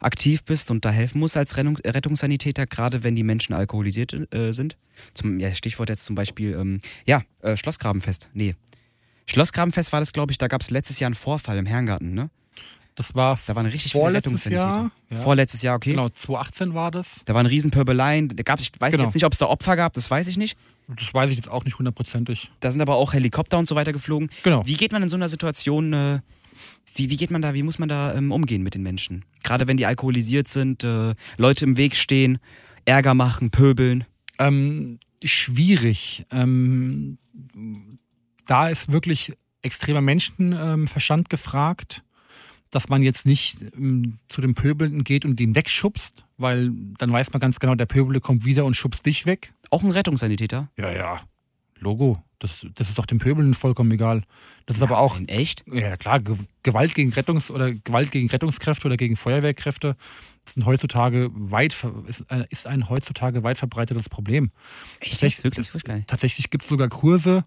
aktiv bist und da helfen musst als Rettung, Rettungssanitäter, gerade wenn die Menschen alkoholisiert äh, sind? Zum ja, Stichwort jetzt zum Beispiel, ähm, ja, äh, Schlossgrabenfest. Nee. Schlossgrabenfest war das, glaube ich, da gab es letztes Jahr einen Vorfall im Herrengarten, ne? Das war da waren richtig viele Rettungssanitäter. Jahr, ja. Vorletztes Jahr, okay. Genau, 2018 war das. Da waren Riesenpöbeleien. Da gab's, ich weiß genau. jetzt nicht, ob es da Opfer gab, das weiß ich nicht. Das weiß ich jetzt auch nicht hundertprozentig. Da sind aber auch Helikopter und so weiter geflogen. Genau. Wie geht man in so einer Situation, äh, wie, wie geht man da, wie muss man da ähm, umgehen mit den Menschen? Gerade wenn die alkoholisiert sind, äh, Leute im Weg stehen, Ärger machen, pöbeln. Ähm, schwierig. Ähm, da ist wirklich extremer Menschenverstand gefragt dass man jetzt nicht ähm, zu dem Pöbelnden geht und den wegschubst, weil dann weiß man ganz genau, der Pöbel kommt wieder und schubst dich weg. Auch ein Rettungssanitäter? Ja, ja. Logo. Das, das ist doch dem Pöbelnden vollkommen egal. Das ist ja, aber auch. In echt? Ja, klar. Gewalt gegen Rettungs- oder Gewalt gegen Rettungskräfte oder gegen Feuerwehrkräfte sind heutzutage weit, ist, ist ein heutzutage weit verbreitetes Problem. Echt? Tatsächlich, Wirklich? Tatsächlich gibt es sogar Kurse,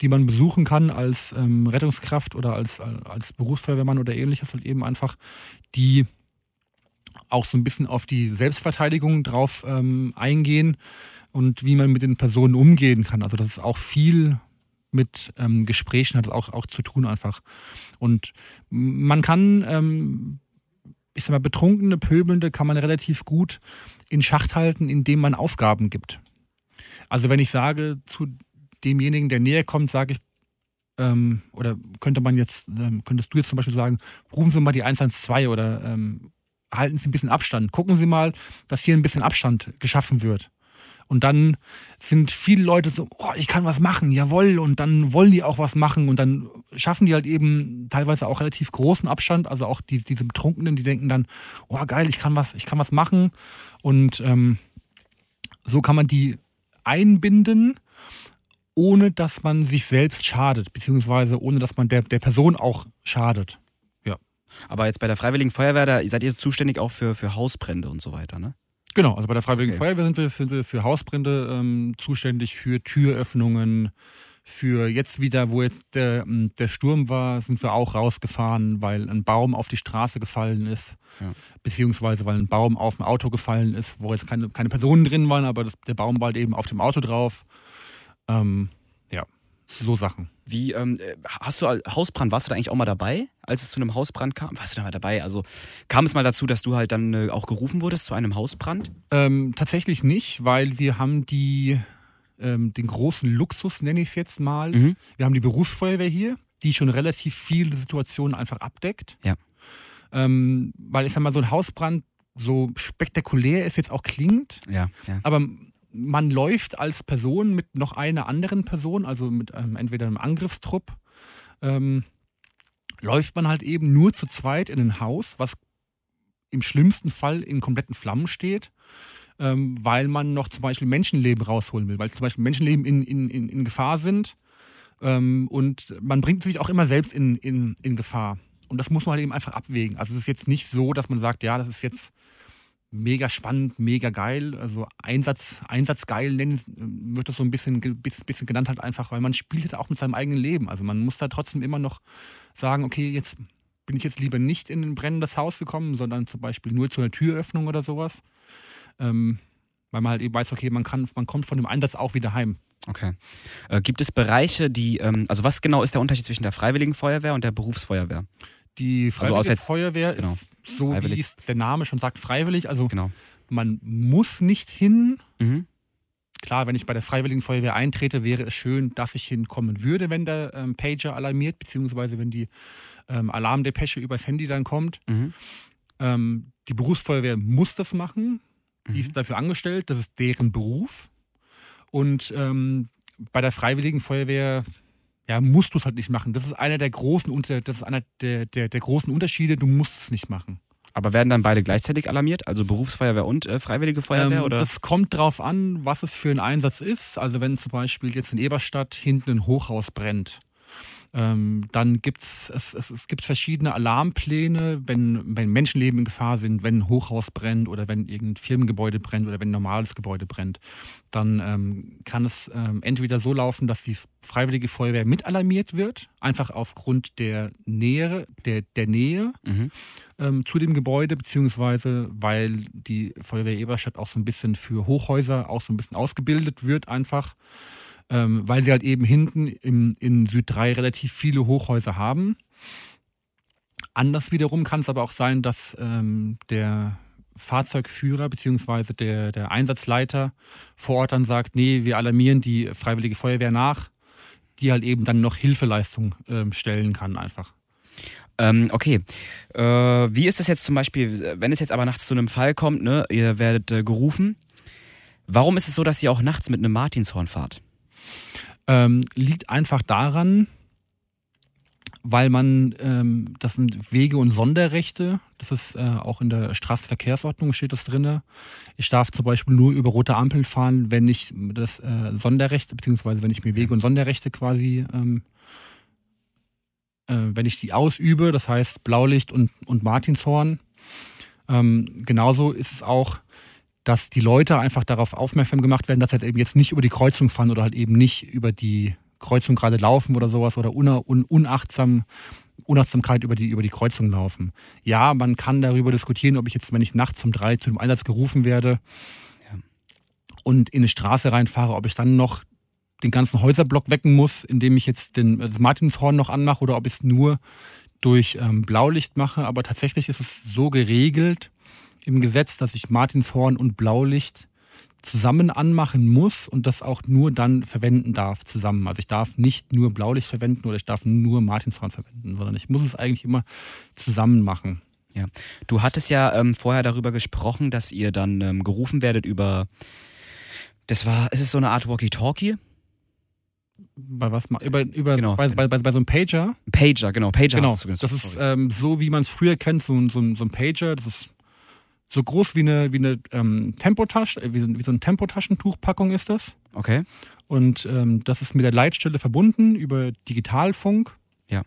die man besuchen kann als ähm, Rettungskraft oder als, als Berufsfeuerwehrmann oder ähnliches, halt eben einfach, die auch so ein bisschen auf die Selbstverteidigung drauf ähm, eingehen und wie man mit den Personen umgehen kann. Also das ist auch viel mit ähm, Gesprächen hat auch, auch zu tun einfach. Und man kann, ähm, ich sag mal, betrunkene, pöbelnde kann man relativ gut in Schacht halten, indem man Aufgaben gibt. Also wenn ich sage zu demjenigen, der näher kommt, sage ich, ähm, oder könnte man jetzt, ähm, könntest du jetzt zum Beispiel sagen, rufen Sie mal die 112 oder ähm, halten Sie ein bisschen Abstand. Gucken Sie mal, dass hier ein bisschen Abstand geschaffen wird. Und dann sind viele Leute so, oh, ich kann was machen, jawohl. Und dann wollen die auch was machen. Und dann schaffen die halt eben teilweise auch relativ großen Abstand. Also auch die, diese Betrunkenen, die denken dann, oh geil, ich kann was, ich kann was machen. Und ähm, so kann man die einbinden ohne dass man sich selbst schadet, beziehungsweise ohne dass man der, der Person auch schadet. Ja. Aber jetzt bei der Freiwilligen Feuerwehr, da seid ihr zuständig auch für, für Hausbrände und so weiter, ne? Genau, also bei der Freiwilligen okay. Feuerwehr sind wir für, für Hausbrände ähm, zuständig, für Türöffnungen, für jetzt wieder, wo jetzt der, ähm, der Sturm war, sind wir auch rausgefahren, weil ein Baum auf die Straße gefallen ist, ja. beziehungsweise weil ein Baum auf dem Auto gefallen ist, wo jetzt keine, keine Personen drin waren, aber das, der Baum war halt eben auf dem Auto drauf. Ähm, ja, so Sachen. Wie, ähm, hast du Hausbrand, warst du da eigentlich auch mal dabei, als es zu einem Hausbrand kam? Warst du da mal dabei? Also kam es mal dazu, dass du halt dann äh, auch gerufen wurdest zu einem Hausbrand? Ähm, tatsächlich nicht, weil wir haben die, ähm, den großen Luxus, nenne ich es jetzt mal. Mhm. Wir haben die Berufsfeuerwehr hier, die schon relativ viele Situationen einfach abdeckt. Ja. Ähm, weil ich sag mal, so ein Hausbrand, so spektakulär es jetzt auch klingt, ja, ja. aber man läuft als Person mit noch einer anderen Person, also mit ähm, entweder einem Angriffstrupp, ähm, läuft man halt eben nur zu zweit in ein Haus, was im schlimmsten Fall in kompletten Flammen steht, ähm, weil man noch zum Beispiel Menschenleben rausholen will, weil zum Beispiel Menschenleben in, in, in, in Gefahr sind. Ähm, und man bringt sich auch immer selbst in, in, in Gefahr. Und das muss man halt eben einfach abwägen. Also es ist jetzt nicht so, dass man sagt, ja, das ist jetzt mega spannend, mega geil. Also Einsatz, Einsatzgeil nennen, wird das so ein bisschen, bisschen genannt halt einfach, weil man spielt halt auch mit seinem eigenen Leben. Also man muss da trotzdem immer noch sagen, okay, jetzt bin ich jetzt lieber nicht in ein brennendes Haus gekommen, sondern zum Beispiel nur zu einer Türöffnung oder sowas. Ähm, weil man halt eben weiß, okay, man kann, man kommt von dem Einsatz auch wieder heim. Okay. Äh, gibt es Bereiche, die, ähm, also was genau ist der Unterschied zwischen der Freiwilligen Feuerwehr und der Berufsfeuerwehr? Die also Freiwillige also Feuerwehr genau. ist so, freiwillig. wie es der Name schon sagt, freiwillig. Also genau. man muss nicht hin. Mhm. klar, wenn ich bei der Freiwilligen Feuerwehr eintrete, wäre es schön, dass ich hinkommen würde, wenn der ähm, Pager alarmiert, beziehungsweise wenn die ähm, Alarmdepesche übers Handy dann kommt. Mhm. Ähm, die Berufsfeuerwehr muss das machen. Die Mhm. ist dafür angestellt, das ist deren Beruf. Und ähm, bei der Freiwilligen Feuerwehr ja, musst du es halt nicht machen. Das ist einer der großen, das ist einer der, der, der großen Unterschiede. Du musst es nicht machen. Aber werden dann beide gleichzeitig alarmiert? Also Berufsfeuerwehr und äh, Freiwillige Feuerwehr? Ähm, oder? Das kommt drauf an, was es für ein Einsatz ist. Also wenn zum Beispiel jetzt in Eberstadt hinten ein Hochhaus brennt, ähm, dann gibt es, es, es gibt verschiedene Alarmpläne, wenn, wenn Menschenleben in Gefahr sind, wenn ein Hochhaus brennt oder wenn irgendein Firmengebäude brennt oder wenn ein normales Gebäude brennt. Dann ähm, kann es ähm, entweder so laufen, dass die Freiwillige Feuerwehr mit alarmiert wird, einfach aufgrund der Nähe, der, der Nähe mhm. ähm, zu dem Gebäude, beziehungsweise weil die Feuerwehr Eberstadt auch so ein bisschen für Hochhäuser auch so ein bisschen ausgebildet wird, einfach, ähm, weil sie halt eben hinten im, in Süd 3 relativ viele Hochhäuser haben. Anders wiederum kann es aber auch sein, dass ähm, der Fahrzeugführer beziehungsweise der, der Einsatzleiter vor Ort dann sagt, nee, wir alarmieren die Freiwillige Feuerwehr nach, die halt eben dann noch Hilfeleistung ähm, stellen kann einfach. Ähm, okay. Äh, wie ist das jetzt zum Beispiel, wenn es jetzt aber nachts zu einem Fall kommt, ne, ihr werdet äh, gerufen. Warum ist es so, dass ihr auch nachts mit einem Martinshorn fahrt? Ähm, liegt einfach daran, weil man, ähm, das sind Wege- und Sonderrechte, das ist äh, auch in der Straßenverkehrsordnung steht das drin. Ich darf zum Beispiel nur über rote Ampeln fahren, wenn ich das äh, Sonderrechte, beziehungsweise wenn ich mir Wege- und Sonderrechte quasi, ähm, äh, wenn ich die ausübe, das heißt Blaulicht und, und Martinshorn. Ähm, genauso ist es auch, dass die Leute einfach darauf aufmerksam gemacht werden, dass sie halt eben jetzt nicht über die Kreuzung fahren oder halt eben nicht über die Kreuzung gerade laufen oder sowas oder un, un, unachtsam, Unachtsamkeit über die, über die Kreuzung laufen. Ja, man kann darüber diskutieren, ob ich jetzt, wenn ich nachts um drei zu dem Einsatz gerufen werde Ja. und in eine Straße reinfahre, ob ich dann noch den ganzen Häuserblock wecken muss, indem ich jetzt den, das Martinshorn noch anmache oder ob ich es nur durch ähm, Blaulicht mache. Aber tatsächlich ist es so geregelt im Gesetz, dass ich Martinshorn und Blaulicht zusammen anmachen muss und das auch nur dann verwenden darf zusammen. Also ich darf nicht nur Blaulicht verwenden oder ich darf nur Martinshorn verwenden, sondern ich muss es eigentlich immer zusammen machen. Du hattest ja ähm, vorher darüber gesprochen, dass ihr dann ähm, gerufen werdet über. Das war, ist es so eine Art Walkie-Talkie? Bei was über, über Genau. bei, bei, bei, bei so einem Pager. Pager, genau, Pager Genau. Das ist ähm, so, wie man es früher kennt, so, ein- so, so ein Pager. Das ist so groß wie eine, wie eine ähm, Tempotasche, äh, wie, so- wie so eine Tempotaschentuchpackung ist das. okay. Und ähm, das ist mit der Leitstelle verbunden über Digitalfunk. Ja.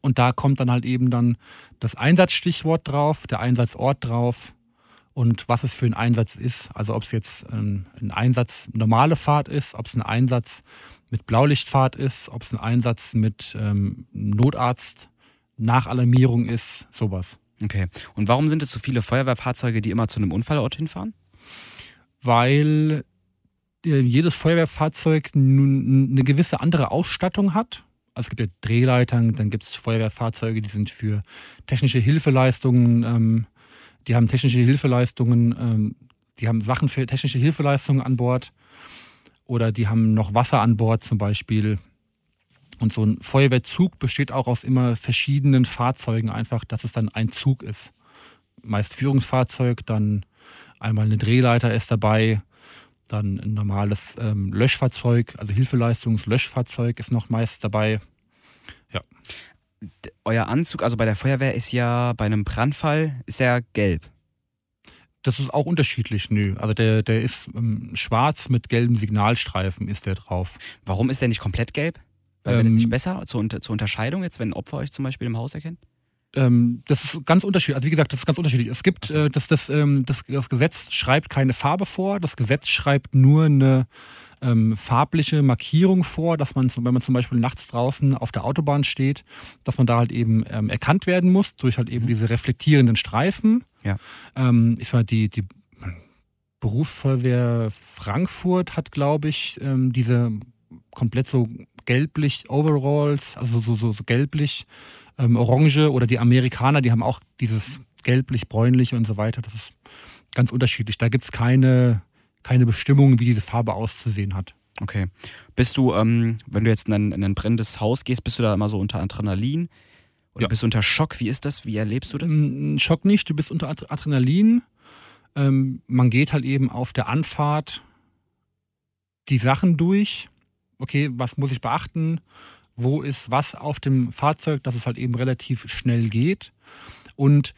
Und da kommt dann halt eben dann das Einsatzstichwort drauf, der Einsatzort drauf und was es für ein Einsatz ist. Also ob es jetzt ähm, ein Einsatz normale Fahrt ist, ob es ein Einsatz mit Blaulichtfahrt ist, ob es ein Einsatz mit ähm, Notarzt, Nachalarmierung ist, sowas. Okay. Und warum sind es so viele Feuerwehrfahrzeuge, die immer zu einem Unfallort hinfahren? weil äh, jedes Feuerwehrfahrzeug nun eine gewisse andere Ausstattung hat. Also es gibt ja Drehleitern, dann gibt es Feuerwehrfahrzeuge, die sind für technische Hilfeleistungen, ähm, die haben technische Hilfeleistungen, ähm, die haben Sachen für technische Hilfeleistungen an Bord oder die haben noch Wasser an Bord zum Beispiel. Und so ein Feuerwehrzug besteht auch aus immer verschiedenen Fahrzeugen, einfach, dass es dann ein Zug ist. Meist Führungsfahrzeug, dann einmal eine Drehleiter ist dabei, dann ein normales ähm, Löschfahrzeug, also Hilfeleistungslöschfahrzeug ist noch meist dabei. Euer Anzug, also bei der Feuerwehr, ist ja bei einem Brandfall, ist gelb. Das ist auch unterschiedlich, nö. Also der, der ist ähm, schwarz mit gelben Signalstreifen ist der drauf. Warum ist der nicht komplett gelb? Weil wäre das Ähm, nicht besser zur, zur Unterscheidung jetzt, wenn ein Opfer euch zum Beispiel im Haus erkennt? Ähm, das ist ganz unterschiedlich. Also wie gesagt, das ist ganz unterschiedlich. Es gibt, so. äh, das, das, ähm, das, das Gesetz schreibt keine Farbe vor. Das Gesetz schreibt nur eine ähm, farbliche Markierung vor, dass man, wenn man zum Beispiel nachts draußen auf der Autobahn steht, dass man da halt eben ähm, erkannt werden muss durch halt eben Mhm. diese reflektierenden Streifen. Ja. Ähm, ich sag mal, die, die Berufsfeuerwehr Frankfurt hat, glaube ich, ähm, diese komplett so gelblich Overalls, also so, so, so gelblich ähm, orange oder die Amerikaner, die haben auch dieses gelblich, bräunlich und so weiter. Das ist ganz unterschiedlich. Da gibt es keine, keine Bestimmung, wie diese Farbe auszusehen hat. Okay. Bist du, ähm, wenn du jetzt in ein, in ein brennendes Haus gehst, bist du da immer so unter Adrenalin? Oder Ja. bist du unter Schock? Wie ist das? Wie erlebst du das? Mm, Schock nicht, du bist unter Ad- Adrenalin. Ähm, man geht halt eben auf der Anfahrt die Sachen durch. Okay, was muss ich beachten? Wo ist was auf dem Fahrzeug, dass es halt eben relativ schnell geht. Und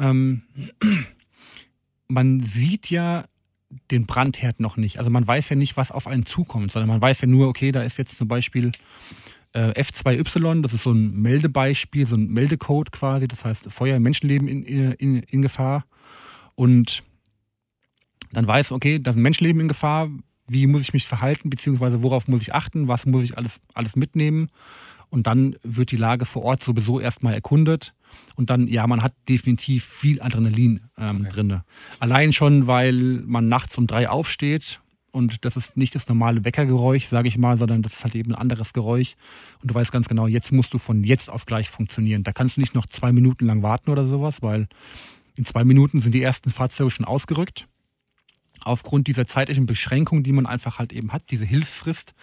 ähm, [CLEARS THROAT] man sieht ja den Brandherd noch nicht. Also man weiß ja nicht, was auf einen zukommt, sondern man weiß ja nur, okay, da ist jetzt zum Beispiel äh, F2Y, das ist so ein Meldebeispiel, so ein Meldecode quasi, das heißt Feuer, Menschenleben in, in, in Gefahr. Und dann weiß, okay, da ein Menschenleben in Gefahr, wie muss ich mich verhalten, beziehungsweise worauf muss ich achten, was muss ich alles, alles mitnehmen. Und dann wird die Lage vor Ort sowieso erstmal erkundet. Und dann, ja, man hat definitiv viel Adrenalin ähm, Okay. drin. Allein schon, weil man nachts um drei aufsteht und das ist nicht das normale Weckergeräusch, sage ich mal, sondern das ist halt eben ein anderes Geräusch. Und du weißt ganz genau, jetzt musst du von jetzt auf gleich funktionieren. Da kannst du nicht noch zwei Minuten lang warten oder sowas, weil in zwei Minuten sind die ersten Fahrzeuge schon ausgerückt. Aufgrund dieser zeitlichen Beschränkung, die man einfach halt eben hat, diese Hilfsfrist,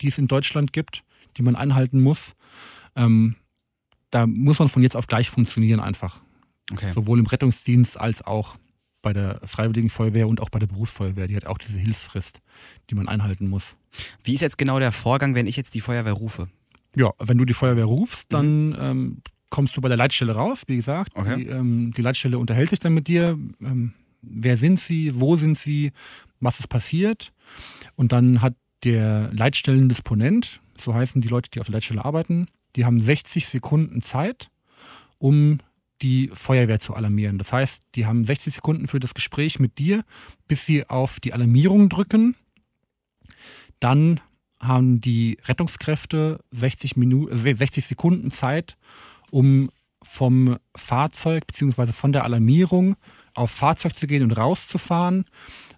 die es in Deutschland gibt, die man einhalten muss, ähm, da muss man von jetzt auf gleich funktionieren einfach. Okay. Sowohl im Rettungsdienst als auch bei der Freiwilligen Feuerwehr und auch bei der Berufsfeuerwehr. Die hat auch diese Hilfsfrist, die man einhalten muss. Wie ist jetzt genau der Vorgang, wenn ich jetzt die Feuerwehr rufe? Ja, wenn du die Feuerwehr rufst, dann ähm, kommst du bei der Leitstelle raus, wie gesagt. Okay. Die, ähm, die Leitstelle unterhält sich dann mit dir. Ähm, wer sind sie, wo sind sie, was ist passiert. Und dann hat der Leitstellendisponent, so heißen die Leute, die auf der Leitstelle arbeiten, die haben 60 Sekunden Zeit, um die Feuerwehr zu alarmieren. Das heißt, die haben 60 Sekunden für das Gespräch mit dir, bis sie auf die Alarmierung drücken. Dann haben die Rettungskräfte 60, Minu äh, 60 Sekunden Zeit, um vom Fahrzeug bzw. von der Alarmierung auf Fahrzeug zu gehen und rauszufahren,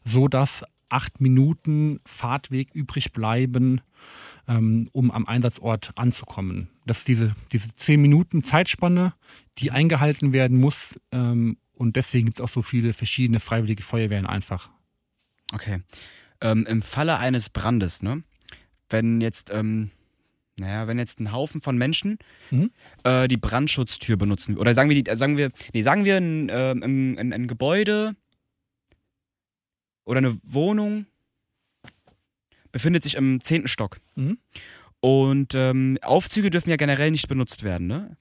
sodass acht Minuten Fahrtweg übrig bleiben, ähm, um am Einsatzort anzukommen. Das ist diese, diese zehn Minuten Zeitspanne, die eingehalten werden muss. Ähm, und deswegen gibt es auch so viele verschiedene freiwillige Feuerwehren einfach. Okay. Ähm, Im Falle eines Brandes, ne? Wenn jetzt, ähm, naja, wenn jetzt ein Haufen von Menschen Mhm. äh, die Brandschutztür benutzen, oder sagen wir, die, äh, sagen wir, nee, sagen wir ein, ähm, ein, ein, ein Gebäude oder eine Wohnung befindet sich im zehnten Stock. Mhm. Und ähm, Aufzüge dürfen ja generell nicht benutzt werden, ne?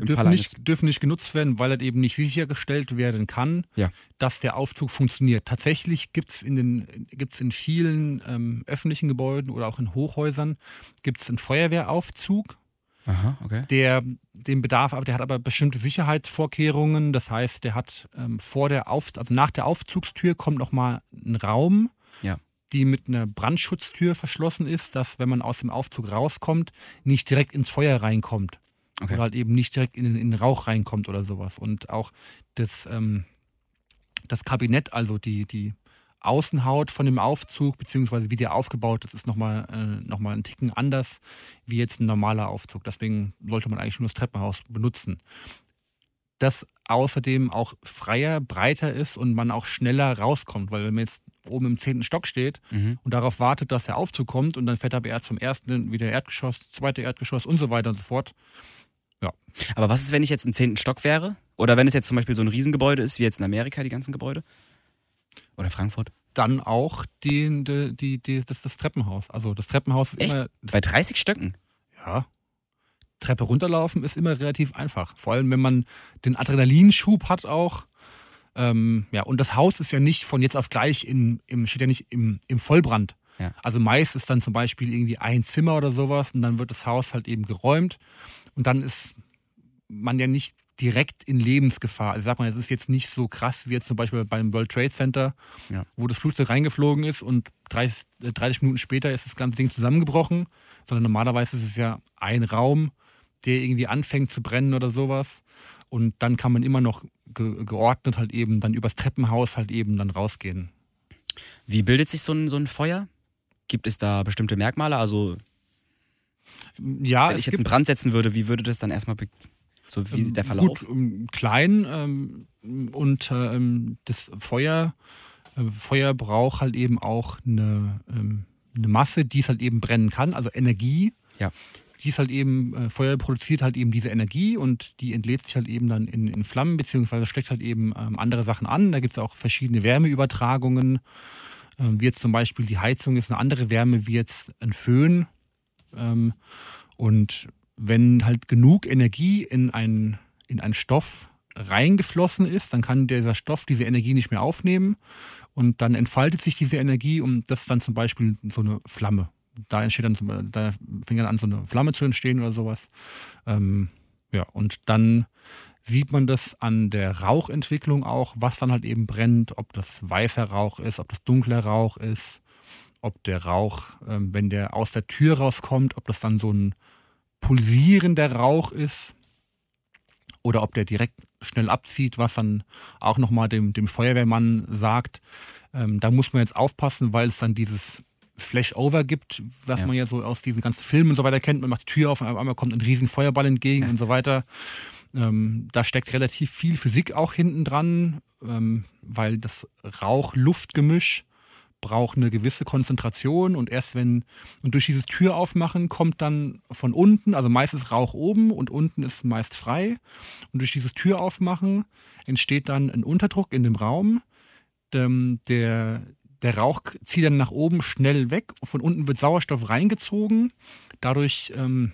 Im dürfen Falle nicht, dürfen nicht genutzt werden, weil halt eben nicht sichergestellt werden kann, Ja. dass der Aufzug funktioniert. Tatsächlich gibt es in, den- gibt's in vielen ähm, öffentlichen Gebäuden oder auch in Hochhäusern gibt's einen Feuerwehraufzug, Aha, okay. der den Bedarf, aber der hat aber bestimmte Sicherheitsvorkehrungen. Das heißt, der hat ähm, vor der Auf, also nach der Aufzugstür kommt nochmal ein Raum, Ja. die mit einer Brandschutztür verschlossen ist, dass wenn man aus dem Aufzug rauskommt, nicht direkt ins Feuer reinkommt. Okay. Oder halt eben nicht direkt in, den- in den Rauch reinkommt oder sowas. Und auch das, ähm, das Kabinett, also die, die Außenhaut von dem Aufzug, beziehungsweise wie der aufgebaut ist, ist nochmal äh, noch mal ein Ticken anders wie jetzt ein normaler Aufzug. Deswegen sollte man eigentlich nur das Treppenhaus benutzen. Das außerdem auch freier, breiter ist und man auch schneller rauskommt, weil wenn man jetzt oben im zehnten Stock steht Mhm. und darauf wartet, dass der Aufzug kommt und dann fährt aber erst zum ersten wieder Erdgeschoss, zweite Erdgeschoss und so weiter und so fort. Aber was ist, wenn ich jetzt im zehnten Stock wäre? Oder wenn es jetzt zum Beispiel so ein Riesengebäude ist, wie jetzt in Amerika, die ganzen Gebäude? Oder Frankfurt? Dann auch die, die, die, die, das, das Treppenhaus. Also das Treppenhaus ist Echt? immer, Bei 30 Stöcken? ja, Treppe runterlaufen ist immer relativ einfach. Vor allem, wenn man den Adrenalinschub hat auch. Ähm, ja, und das Haus ist ja nicht von jetzt auf gleich in, im, steht ja nicht im, im Vollbrand. Ja. Also meist ist dann zum Beispiel irgendwie ein Zimmer oder sowas und dann wird das Haus halt eben geräumt und dann ist man ja nicht direkt in Lebensgefahr. Also sag mal, das ist jetzt nicht so krass wie jetzt zum Beispiel beim World Trade Center, Ja. wo das Flugzeug reingeflogen ist und 30, äh, 30 Minuten später ist das ganze Ding zusammengebrochen, sondern normalerweise ist es ja ein Raum, der irgendwie anfängt zu brennen oder sowas. Und dann kann man immer noch ge geordnet halt eben dann übers Treppenhaus halt eben dann rausgehen. Wie bildet sich so ein, so ein Feuer? Gibt es da bestimmte Merkmale? Also, Ja, wenn ich jetzt einen Brand setzen würde, wie würde das dann erstmal, so wie sieht der Verlauf? Gut, ähm, klein ähm, und ähm, das Feuer Äh, Feuer braucht halt eben auch eine, ähm, eine Masse, die es halt eben brennen kann, also Energie. Ja. Die ist halt eben, äh, Feuer produziert halt eben diese Energie und die entlädt sich halt eben dann in, in Flammen, beziehungsweise steckt halt eben ähm, andere Sachen an. Da gibt es auch verschiedene Wärmeübertragungen. Ähm, wie jetzt zum Beispiel die Heizung ist eine andere Wärme wie jetzt ein Föhn. Ähm, und wenn halt genug Energie in einen, in einen Stoff reingeflossen ist, dann kann dieser Stoff diese Energie nicht mehr aufnehmen und dann entfaltet sich diese Energie und das ist dann zum Beispiel so eine Flamme. Da entsteht dann, da fängt dann an, so eine Flamme zu entstehen oder sowas. Ähm, ja, und dann sieht man das an der Rauchentwicklung auch, was dann halt eben brennt, ob das weißer Rauch ist, ob das dunkler Rauch ist, ob der Rauch, ähm, wenn der aus der Tür rauskommt, ob das dann so ein pulsierender Rauch ist oder ob der direkt schnell abzieht, was dann auch nochmal dem, dem Feuerwehrmann sagt, ähm, da muss man jetzt aufpassen, weil es dann dieses Flashover gibt, was ja. man ja so aus diesen ganzen Filmen und so weiter kennt. Man macht die Tür auf und auf einmal kommt ein riesen Feuerball entgegen ja. und so weiter. Ähm, da steckt relativ viel Physik auch hinten dran, ähm, weil das Rauch-Luft-Gemisch braucht eine gewisse Konzentration und erst wenn, und durch dieses Tür aufmachen kommt dann von unten, also meistens Rauch oben und unten ist meist frei. Und durch dieses Tür aufmachen entsteht dann ein Unterdruck in dem Raum. Der, der Rauch zieht dann nach oben schnell weg. Von unten wird Sauerstoff reingezogen. Dadurch ähm,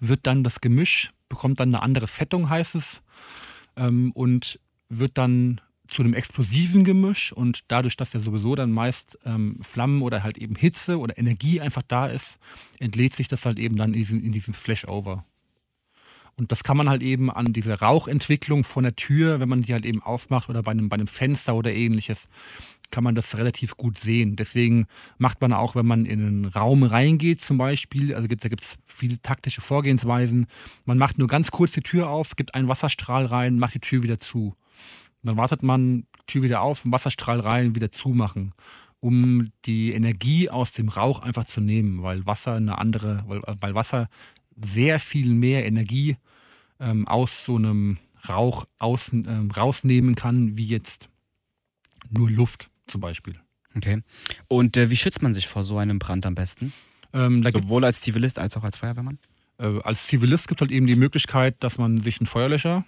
wird dann das Gemisch, bekommt dann eine andere Fettung, heißt es, ähm, und wird dann zu einem explosiven Gemisch und dadurch, dass ja sowieso dann meist ähm, Flammen oder halt eben Hitze oder Energie einfach da ist, entlädt sich das halt eben dann in diesem, in diesem Flashover. Und das kann man halt eben an dieser Rauchentwicklung von der Tür, wenn man die halt eben aufmacht oder bei einem, bei einem Fenster oder ähnliches, kann man das relativ gut sehen. Deswegen macht man auch, wenn man in einen Raum reingeht zum Beispiel, also gibt, da gibt es viele taktische Vorgehensweisen, man macht nur ganz kurz die Tür auf, gibt einen Wasserstrahl rein, macht die Tür wieder zu. Dann wartet man, Tür wieder auf, Wasserstrahl rein, wieder zumachen, um die Energie aus dem Rauch einfach zu nehmen, weil Wasser eine andere, weil, weil Wasser sehr viel mehr Energie ähm, aus so einem Rauch aus, ähm, rausnehmen kann, wie jetzt nur Luft zum Beispiel. Okay. Und äh, wie schützt man sich vor so einem Brand am besten? Ähm, Sowohl als Zivilist als auch als Feuerwehrmann? Äh, als Zivilist gibt es halt eben die Möglichkeit, dass man sich einen Feuerlöscher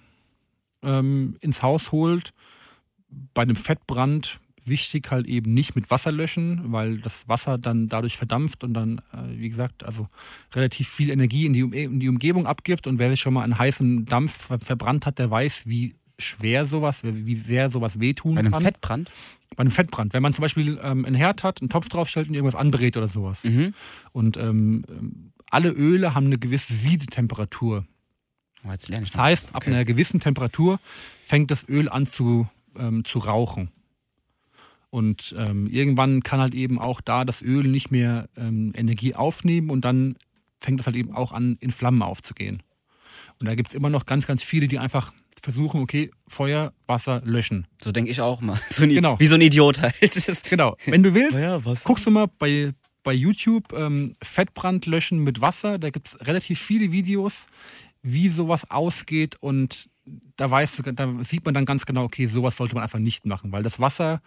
ähm, ins Haus holt. Bei einem Fettbrand wichtig halt eben nicht mit Wasser löschen, weil das Wasser dann dadurch verdampft und dann, äh, wie gesagt, also relativ viel Energie in die, um in die Umgebung abgibt. Und wer sich schon mal einen heißen Dampf verbrannt hat, der weiß, wie schwer sowas, wie sehr sowas wehtun kann. Bei einem Fettbrand? Bei einem Fettbrand. Wenn man zum Beispiel ähm, einen Herd hat, einen Topf draufstellt und irgendwas anbrät oder sowas. Mhm. Und ähm, alle Öle haben eine gewisse Siedetemperatur. Oh, jetzt lerne ich das heißt, ab einer gewissen Temperatur fängt das Öl an zu, ähm, zu rauchen. Und ähm, irgendwann kann halt eben auch da das Öl nicht mehr ähm, Energie aufnehmen und dann fängt das halt eben auch an, in Flammen aufzugehen. Und da gibt es immer noch ganz, ganz viele, die einfach versuchen, okay, Feuer, Wasser löschen. So denke ich auch mal. So ein, genau. Wie so ein Idiot halt. [LAUGHS] genau. Wenn du willst, ja, guckst du mal bei, bei YouTube ähm, Fettbrand löschen mit Wasser. Da gibt es relativ viele Videos, wie sowas ausgeht und da weißt du, da sieht man dann ganz genau, okay, sowas sollte man einfach nicht machen, weil das Wasser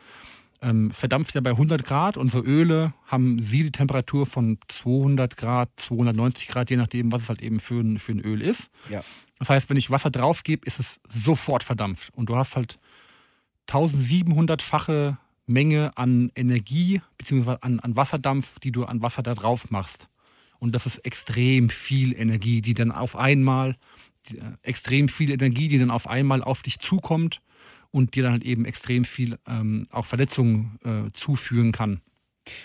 ähm, verdampft ja bei 100 Grad. Unsere Öle haben sie die Temperatur von 200 Grad, 290 Grad, je nachdem, was es halt eben für ein, für ein Öl ist. Ja. Das heißt, wenn ich Wasser drauf gebe, ist es sofort verdampft. Und du hast halt 1700-fache Menge an Energie bzw. An, an Wasserdampf, die du an Wasser da drauf machst. Und das ist extrem viel Energie, die dann auf einmal, die, äh, extrem viel Energie, die dann auf einmal auf dich zukommt und dir dann halt eben extrem viel ähm, auch Verletzungen äh, zuführen kann.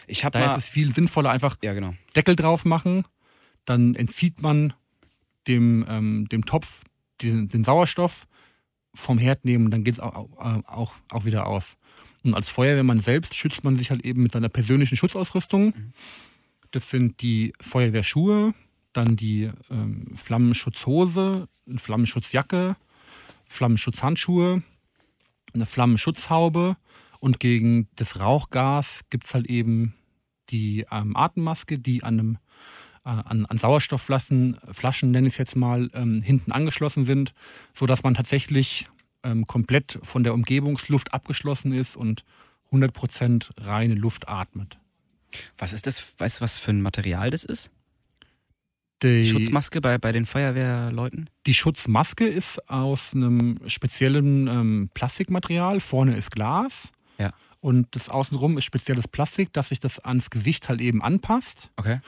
Ich habe da ist es viel sinnvoller einfach ja, genau. Deckel drauf machen, dann entzieht man dem, ähm, dem Topf den, den, Sauerstoff vom Herd nehmen und dann geht es auch, auch, auch wieder aus. Und als Feuerwehrmann selbst schützt man sich halt eben mit seiner persönlichen Schutzausrüstung. Mhm. Das sind die Feuerwehrschuhe, dann die ähm, Flammenschutzhose, eine Flammenschutzjacke, Flammenschutzhandschuhe, eine Flammenschutzhaube und gegen das Rauchgas gibt es halt eben die ähm, Atemmaske, die an einem äh, an, an Sauerstoffflaschen, Flaschen nenne ich es jetzt mal, ähm, hinten angeschlossen sind, sodass man tatsächlich ähm, komplett von der Umgebungsluft abgeschlossen ist und 100% reine Luft atmet. Was ist das? Weißt du, was für ein Material das ist? Die, Schutzmaske bei, bei den Feuerwehrleuten? die Schutzmaske ist aus einem speziellen ähm, Plastikmaterial. Vorne ist Glas. Ja. Und das außenrum ist spezielles Plastik, dass sich das ans Gesicht halt eben anpasst. Okay.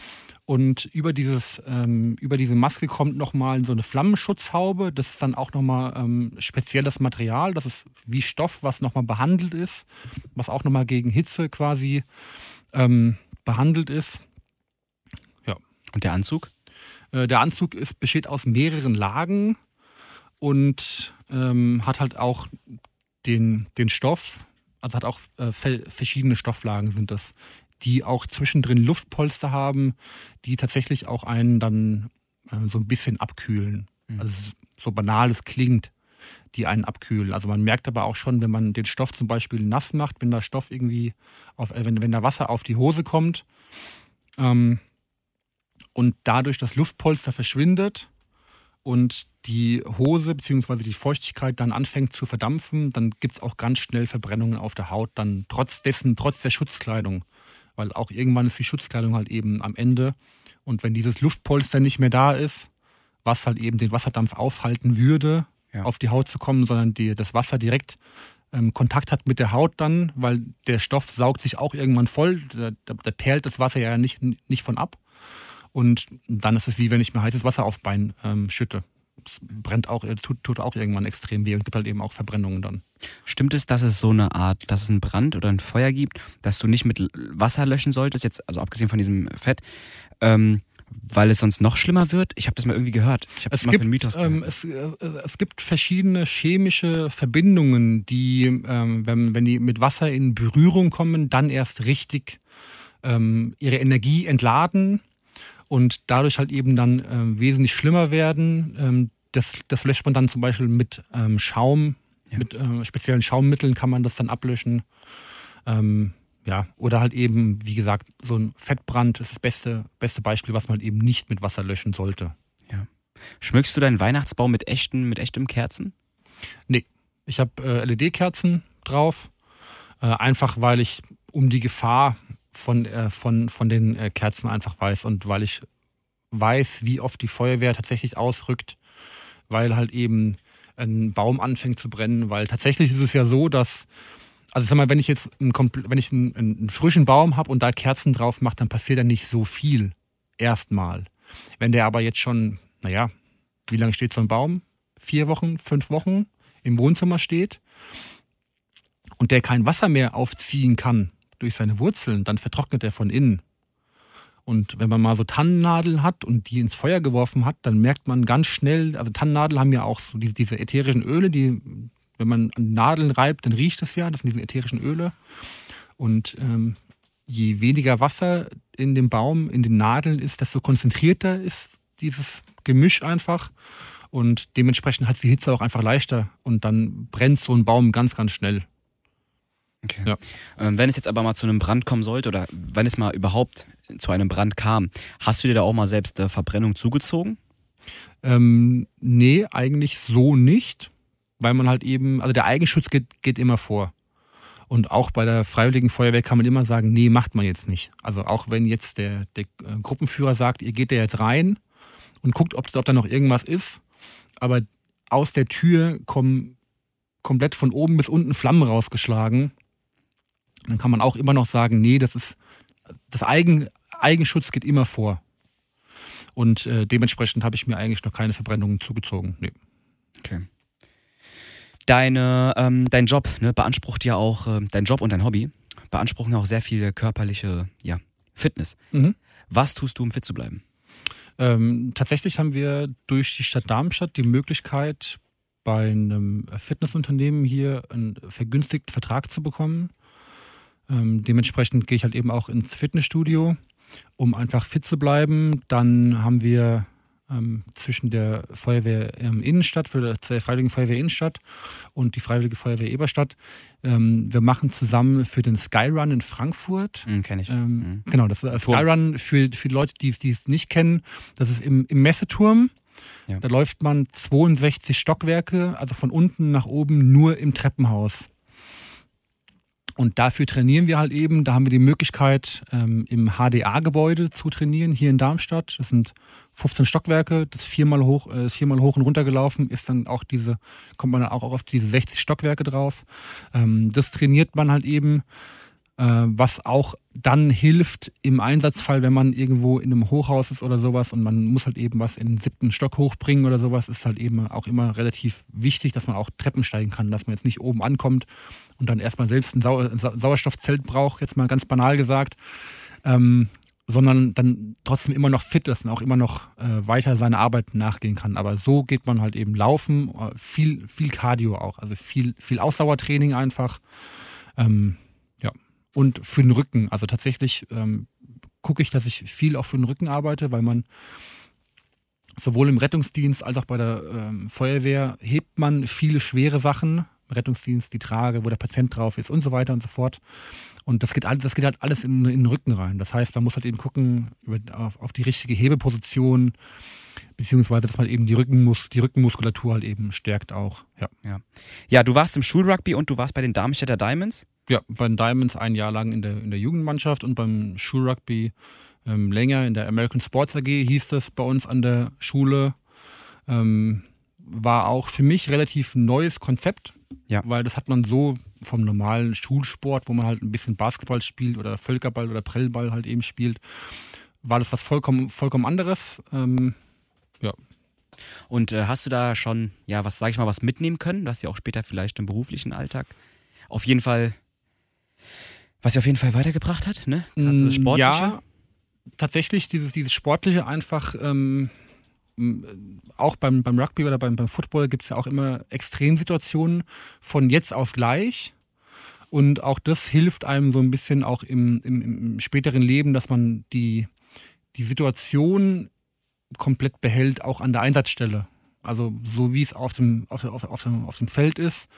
Und über, dieses, ähm, über diese Maske kommt nochmal so eine Flammenschutzhaube. Das ist dann auch nochmal ähm, spezielles Material. Das ist wie Stoff, was nochmal behandelt ist, was auch nochmal gegen Hitze quasi ähm, behandelt ist. Und der Anzug? Äh, der Anzug ist, besteht aus mehreren Lagen und ähm, hat halt auch den, den Stoff, also hat auch äh, ve- verschiedene Stofflagen sind das, die auch zwischendrin Luftpolster haben, die tatsächlich auch einen dann äh, so ein bisschen abkühlen. Mhm. Also so banal es klingt, die einen abkühlen. Also man merkt aber auch schon, wenn man den Stoff zum Beispiel nass macht, wenn da Stoff irgendwie auf, äh, wenn, wenn da Wasser auf die Hose kommt, ähm, und dadurch das Luftpolster verschwindet und die Hose bzw. die Feuchtigkeit dann anfängt zu verdampfen, dann gibt es auch ganz schnell Verbrennungen auf der Haut, dann trotz dessen, trotz der Schutzkleidung. Weil auch irgendwann ist die Schutzkleidung halt eben am Ende. Und wenn dieses Luftpolster nicht mehr da ist, was halt eben den Wasserdampf aufhalten würde, Ja. auf die Haut zu kommen, sondern die, das Wasser direkt ähm, Kontakt hat mit der Haut dann, weil der Stoff saugt sich auch irgendwann voll, da, da, da perlt das Wasser ja nicht, nicht von ab. Und dann ist es wie wenn ich mir heißes Wasser aufs Bein ähm, schütte. Das brennt auch, äh, tut, tut auch irgendwann extrem weh und gibt halt eben auch Verbrennungen dann. Stimmt es, dass es so eine Art, dass es einen Brand oder ein Feuer gibt, dass du nicht mit Wasser löschen solltest, jetzt, also abgesehen von diesem Fett, ähm, weil es sonst noch schlimmer wird? Ich habe das mal irgendwie gehört. Ich habe das Es mal gibt, für einen Mythos ähm, gehört. es, äh, es gibt verschiedene chemische Verbindungen, die, ähm, wenn, wenn die mit Wasser in Berührung kommen, dann erst richtig ähm, ihre Energie entladen und dadurch halt eben dann ähm, wesentlich schlimmer werden. Ähm, das, das löscht man dann zum Beispiel mit ähm, Schaum, Ja. mit ähm, speziellen Schaummitteln kann man das dann ablöschen. Ähm, ja, oder halt eben, wie gesagt, so ein Fettbrand ist das beste, beste Beispiel, was man halt eben nicht mit Wasser löschen sollte. Schmückst du deinen Weihnachtsbaum mit echten, mit echtem Kerzen? Ich habe äh, LED-Kerzen drauf, äh, einfach weil ich um die Gefahr von, äh, von, von den äh, Kerzen einfach weiß und weil ich weiß, wie oft die Feuerwehr tatsächlich ausrückt, weil halt eben ein Baum anfängt zu brennen, weil tatsächlich ist es ja so, dass, also sag mal, wenn ich jetzt einen, wenn ich einen, einen frischen Baum habe und da Kerzen drauf mache, dann passiert da nicht so viel erstmal. Wenn der aber jetzt schon, naja, wie lange steht so ein Baum? Vier Wochen, fünf Wochen im Wohnzimmer steht und der kein Wasser mehr aufziehen kann durch seine Wurzeln, dann vertrocknet er von innen. Und wenn man mal so Tannennadeln hat und die ins Feuer geworfen hat, dann merkt man ganz schnell, also Tannennadeln haben ja auch so diese, diese ätherischen Öle, die, wenn man an Nadeln reibt, dann riecht es ja, das sind diese ätherischen Öle. Und ähm, je weniger Wasser in dem Baum, in den Nadeln ist, desto konzentrierter ist dieses Gemisch einfach. Und dementsprechend hat die Hitze auch einfach leichter und dann brennt so ein Baum ganz, ganz schnell. Okay. Ja. Ähm, wenn es jetzt aber mal zu einem Brand kommen sollte oder wenn es mal überhaupt zu einem Brand kam, hast du dir da auch mal selbst äh, Verbrennung zugezogen? Ähm, nee, eigentlich so nicht, weil man halt eben, also der Eigenschutz geht, geht immer vor. Und auch bei der Freiwilligen Feuerwehr kann man immer sagen, nee, macht man jetzt nicht. Also auch wenn jetzt der, der äh, Gruppenführer sagt, ihr geht da jetzt rein und guckt, ob, ob da noch irgendwas ist, aber aus der Tür kommen komplett von oben bis unten Flammen rausgeschlagen, dann kann man auch immer noch sagen, nee, das ist, das Eigen, Eigenschutz geht immer vor. Und äh, dementsprechend habe ich mir eigentlich noch keine Verbrennungen zugezogen. Nee. Okay. Deine, ähm, dein Job ne, beansprucht ja auch, ähm, dein Job und dein Hobby beanspruchen ja auch sehr viel körperliche ja, Fitness. Mhm. Was tust du, um fit zu bleiben? Ähm, tatsächlich haben wir durch die Stadt Darmstadt die Möglichkeit, bei einem Fitnessunternehmen hier einen vergünstigten Vertrag zu bekommen. Ähm, dementsprechend gehe ich halt eben auch ins Fitnessstudio, um einfach fit zu bleiben. Dann haben wir ähm, zwischen der Feuerwehr ähm, Innenstadt, für der der Freiwilligen Feuerwehr Innenstadt und die Freiwillige Feuerwehr Eberstadt. Ähm, wir machen zusammen für den Skyrun in Frankfurt Hm, Kenne ich. Mhm. Genau, das ist Turm. Skyrun für, für die Leute, die es, die es nicht kennen. Das ist im, im Messeturm. Ja. Da läuft man 62 Stockwerke, also von unten nach oben nur im Treppenhaus. Und dafür trainieren wir halt eben. Da haben wir die Möglichkeit, ähm, im HDA-Gebäude zu trainieren, hier in Darmstadt. Das sind 15 Stockwerke, das viermal hoch, äh, ist viermal hoch und runter gelaufen, ist dann auch diese, kommt man dann auch auf diese 60 Stockwerke drauf. Ähm, das trainiert man halt eben, was auch dann hilft im Einsatzfall, wenn man irgendwo in einem Hochhaus ist oder sowas und man muss halt eben was in den siebten Stock hochbringen oder sowas, ist halt eben auch immer relativ wichtig, dass man auch Treppen steigen kann, dass man jetzt nicht oben ankommt und dann erstmal selbst ein Sau Sau Sauerstoffzelt braucht, jetzt mal ganz banal gesagt, ähm, sondern dann trotzdem immer noch fit ist und auch immer noch äh, weiter seiner Arbeit nachgehen kann. Aber so geht man halt eben laufen, äh, viel, viel Cardio auch, also viel, viel Ausdauertraining einfach. Ähm. Und für den Rücken, also tatsächlich ähm, gucke ich, dass ich viel auch für den Rücken arbeite, weil man sowohl im Rettungsdienst als auch bei der ähm, Feuerwehr hebt man viele schwere Sachen, Rettungsdienst, die Trage, wo der Patient drauf ist und so weiter und so fort. Und das geht, das geht halt alles in, in den Rücken rein. Das heißt, man muss halt eben gucken über, auf, auf die richtige Hebeposition, beziehungsweise dass man eben die, Rückenmus die Rückenmuskulatur halt eben stärkt auch. Ja. Ja. ja, du warst im Schulrugby und du warst bei den Darmstädter Diamonds? Ja, bei den Diamonds ein Jahr lang in der, in der Jugendmannschaft und beim Schulrugby ähm, länger in der American Sports AG hieß das bei uns an der Schule. Ähm, war auch für mich relativ neues Konzept, Ja. weil das hat man so vom normalen Schulsport, wo man halt ein bisschen Basketball spielt oder Völkerball oder Prellball halt eben spielt, war das was vollkommen, vollkommen anderes. Ähm, Und äh, hast du da schon, ja, was sag ich mal, was mitnehmen können? Du hast ja auch später vielleicht im beruflichen Alltag auf jeden Fall, was dir auf jeden Fall weitergebracht hat, ne? Gerade so das Mm, Sportliche. Ja, tatsächlich dieses, dieses Sportliche einfach, ähm, m, auch beim, beim Rugby oder beim, beim Football gibt es ja auch immer Extremsituationen von jetzt auf gleich. Und auch das hilft einem so ein bisschen auch im, im, im späteren Leben, dass man die, die Situation komplett behält, auch an der Einsatzstelle. Also so wie es auf dem, auf, auf, auf, dem, auf dem Feld ist.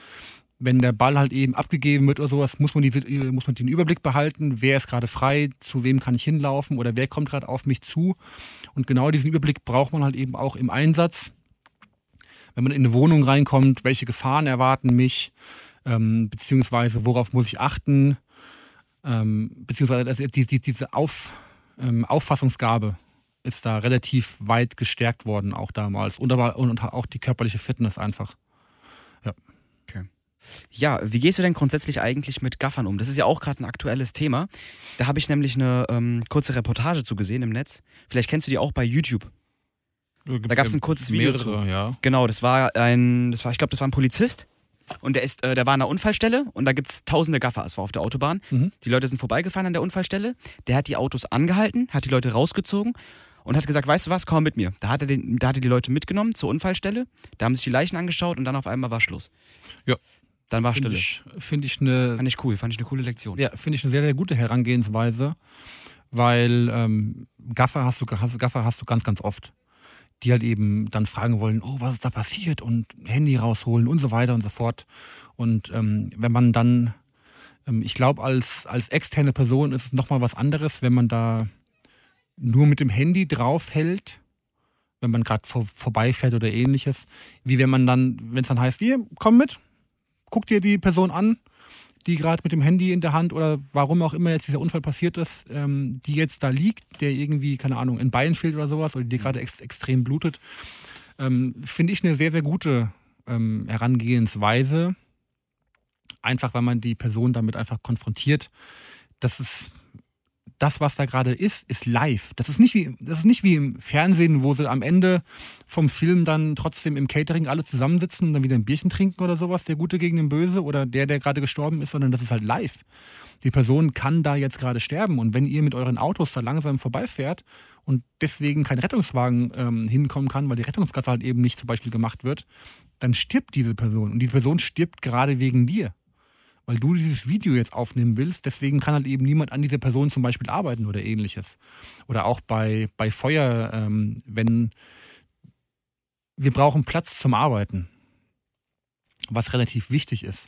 Wenn der Ball halt eben abgegeben wird oder sowas, muss man, die, muss man den Überblick behalten, wer ist gerade frei, zu wem kann ich hinlaufen oder wer kommt gerade auf mich zu. Und genau diesen Überblick braucht man halt eben auch im Einsatz. Wenn man in eine Wohnung reinkommt, welche Gefahren erwarten mich, ähm, beziehungsweise worauf muss ich achten, ähm, beziehungsweise das, die, die, diese auf, ähm, Auffassungsgabe ist da relativ weit gestärkt worden, auch damals. Und aber und auch die körperliche Fitness einfach. Ja, wie gehst du denn grundsätzlich eigentlich mit Gaffern um? Das ist ja auch gerade ein aktuelles Thema. Da habe ich nämlich eine ähm, kurze Reportage zu gesehen im Netz. Vielleicht kennst du die auch bei YouTube. Da gab's ein kurzes Video mehrere, ja. Genau, das war ein, das war, ich glaube, das war ein Polizist. Und der ist, äh, der war an der Unfallstelle und da gibt es tausende Gaffer. Es war auf der Autobahn. Mhm. Die Leute sind vorbeigefahren an der Unfallstelle. Der hat die Autos angehalten, hat die Leute rausgezogen und hat gesagt, weißt du was, komm mit mir. Da hat er, den, da hat er die Leute mitgenommen zur Unfallstelle. Da haben sich die Leichen angeschaut und dann auf einmal war Schluss. Ja. Dann war Finde Stille. ich, find ich eine Fand ich cool, fand ich eine coole Lektion. Ja, finde ich eine sehr, sehr gute Herangehensweise, weil ähm, Gaffer, hast du, hast, Gaffer hast du ganz, ganz oft, die halt eben dann fragen wollen, oh, was ist da passiert und Handy rausholen und so weiter und so fort. Und ähm, wenn man dann, ähm, ich glaube, als, als externe Person ist es nochmal was anderes, wenn man da nur mit dem Handy draufhält, wenn man gerade vor, vorbeifährt oder ähnliches, wie wenn man dann, wenn es dann heißt, hier, komm mit, guck dir die Person an, die gerade mit dem Handy in der Hand oder warum auch immer jetzt dieser Unfall passiert ist, ähm, die jetzt da liegt, der irgendwie, keine Ahnung, ein Bein fehlt oder sowas oder die gerade ex extrem blutet, ähm, finde ich eine sehr, sehr gute ähm, Herangehensweise. Einfach, weil man die Person damit einfach konfrontiert. Das ist das, was da gerade ist, ist live. Das ist, nicht wie, das ist nicht wie im Fernsehen, wo sie am Ende vom Film dann trotzdem im Catering alle zusammensitzen und dann wieder ein Bierchen trinken oder sowas, der Gute gegen den Böse oder der, der gerade gestorben ist, sondern das ist halt live. Die Person kann da jetzt gerade sterben und wenn ihr mit euren Autos da langsam vorbeifährt und deswegen kein Rettungswagen ähm, hinkommen kann, weil die Rettungsgasse halt eben nicht zum Beispiel gemacht wird, dann stirbt diese Person und diese Person stirbt gerade wegen dir weil du dieses Video jetzt aufnehmen willst. Deswegen kann halt eben niemand an dieser Person zum Beispiel arbeiten oder ähnliches. Oder auch bei, bei Feuer, ähm, wenn wir brauchen Platz zum Arbeiten, was relativ wichtig ist.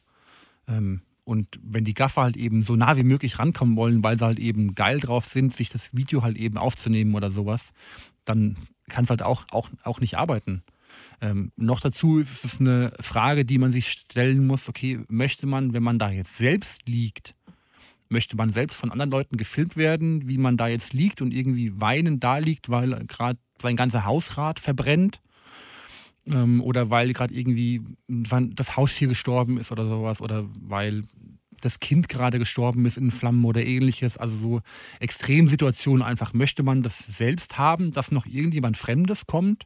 Ähm, und wenn die Gaffer halt eben so nah wie möglich rankommen wollen, weil sie halt eben geil drauf sind, sich das Video halt eben aufzunehmen oder sowas, dann kannst du halt auch, auch, auch nicht arbeiten. Ähm, noch dazu ist es eine Frage, die man sich stellen muss, okay, möchte man, wenn man da jetzt selbst liegt, Möchte man selbst von anderen Leuten gefilmt werden, wie man da jetzt liegt und irgendwie weinend da liegt, weil gerade sein ganzer Hausrat verbrennt? Ähm, oder weil gerade irgendwie das Haustier gestorben ist oder sowas oder weil das Kind gerade gestorben ist in Flammen oder ähnliches. Also so Extremsituationen einfach möchte man das selbst haben, dass noch irgendjemand Fremdes kommt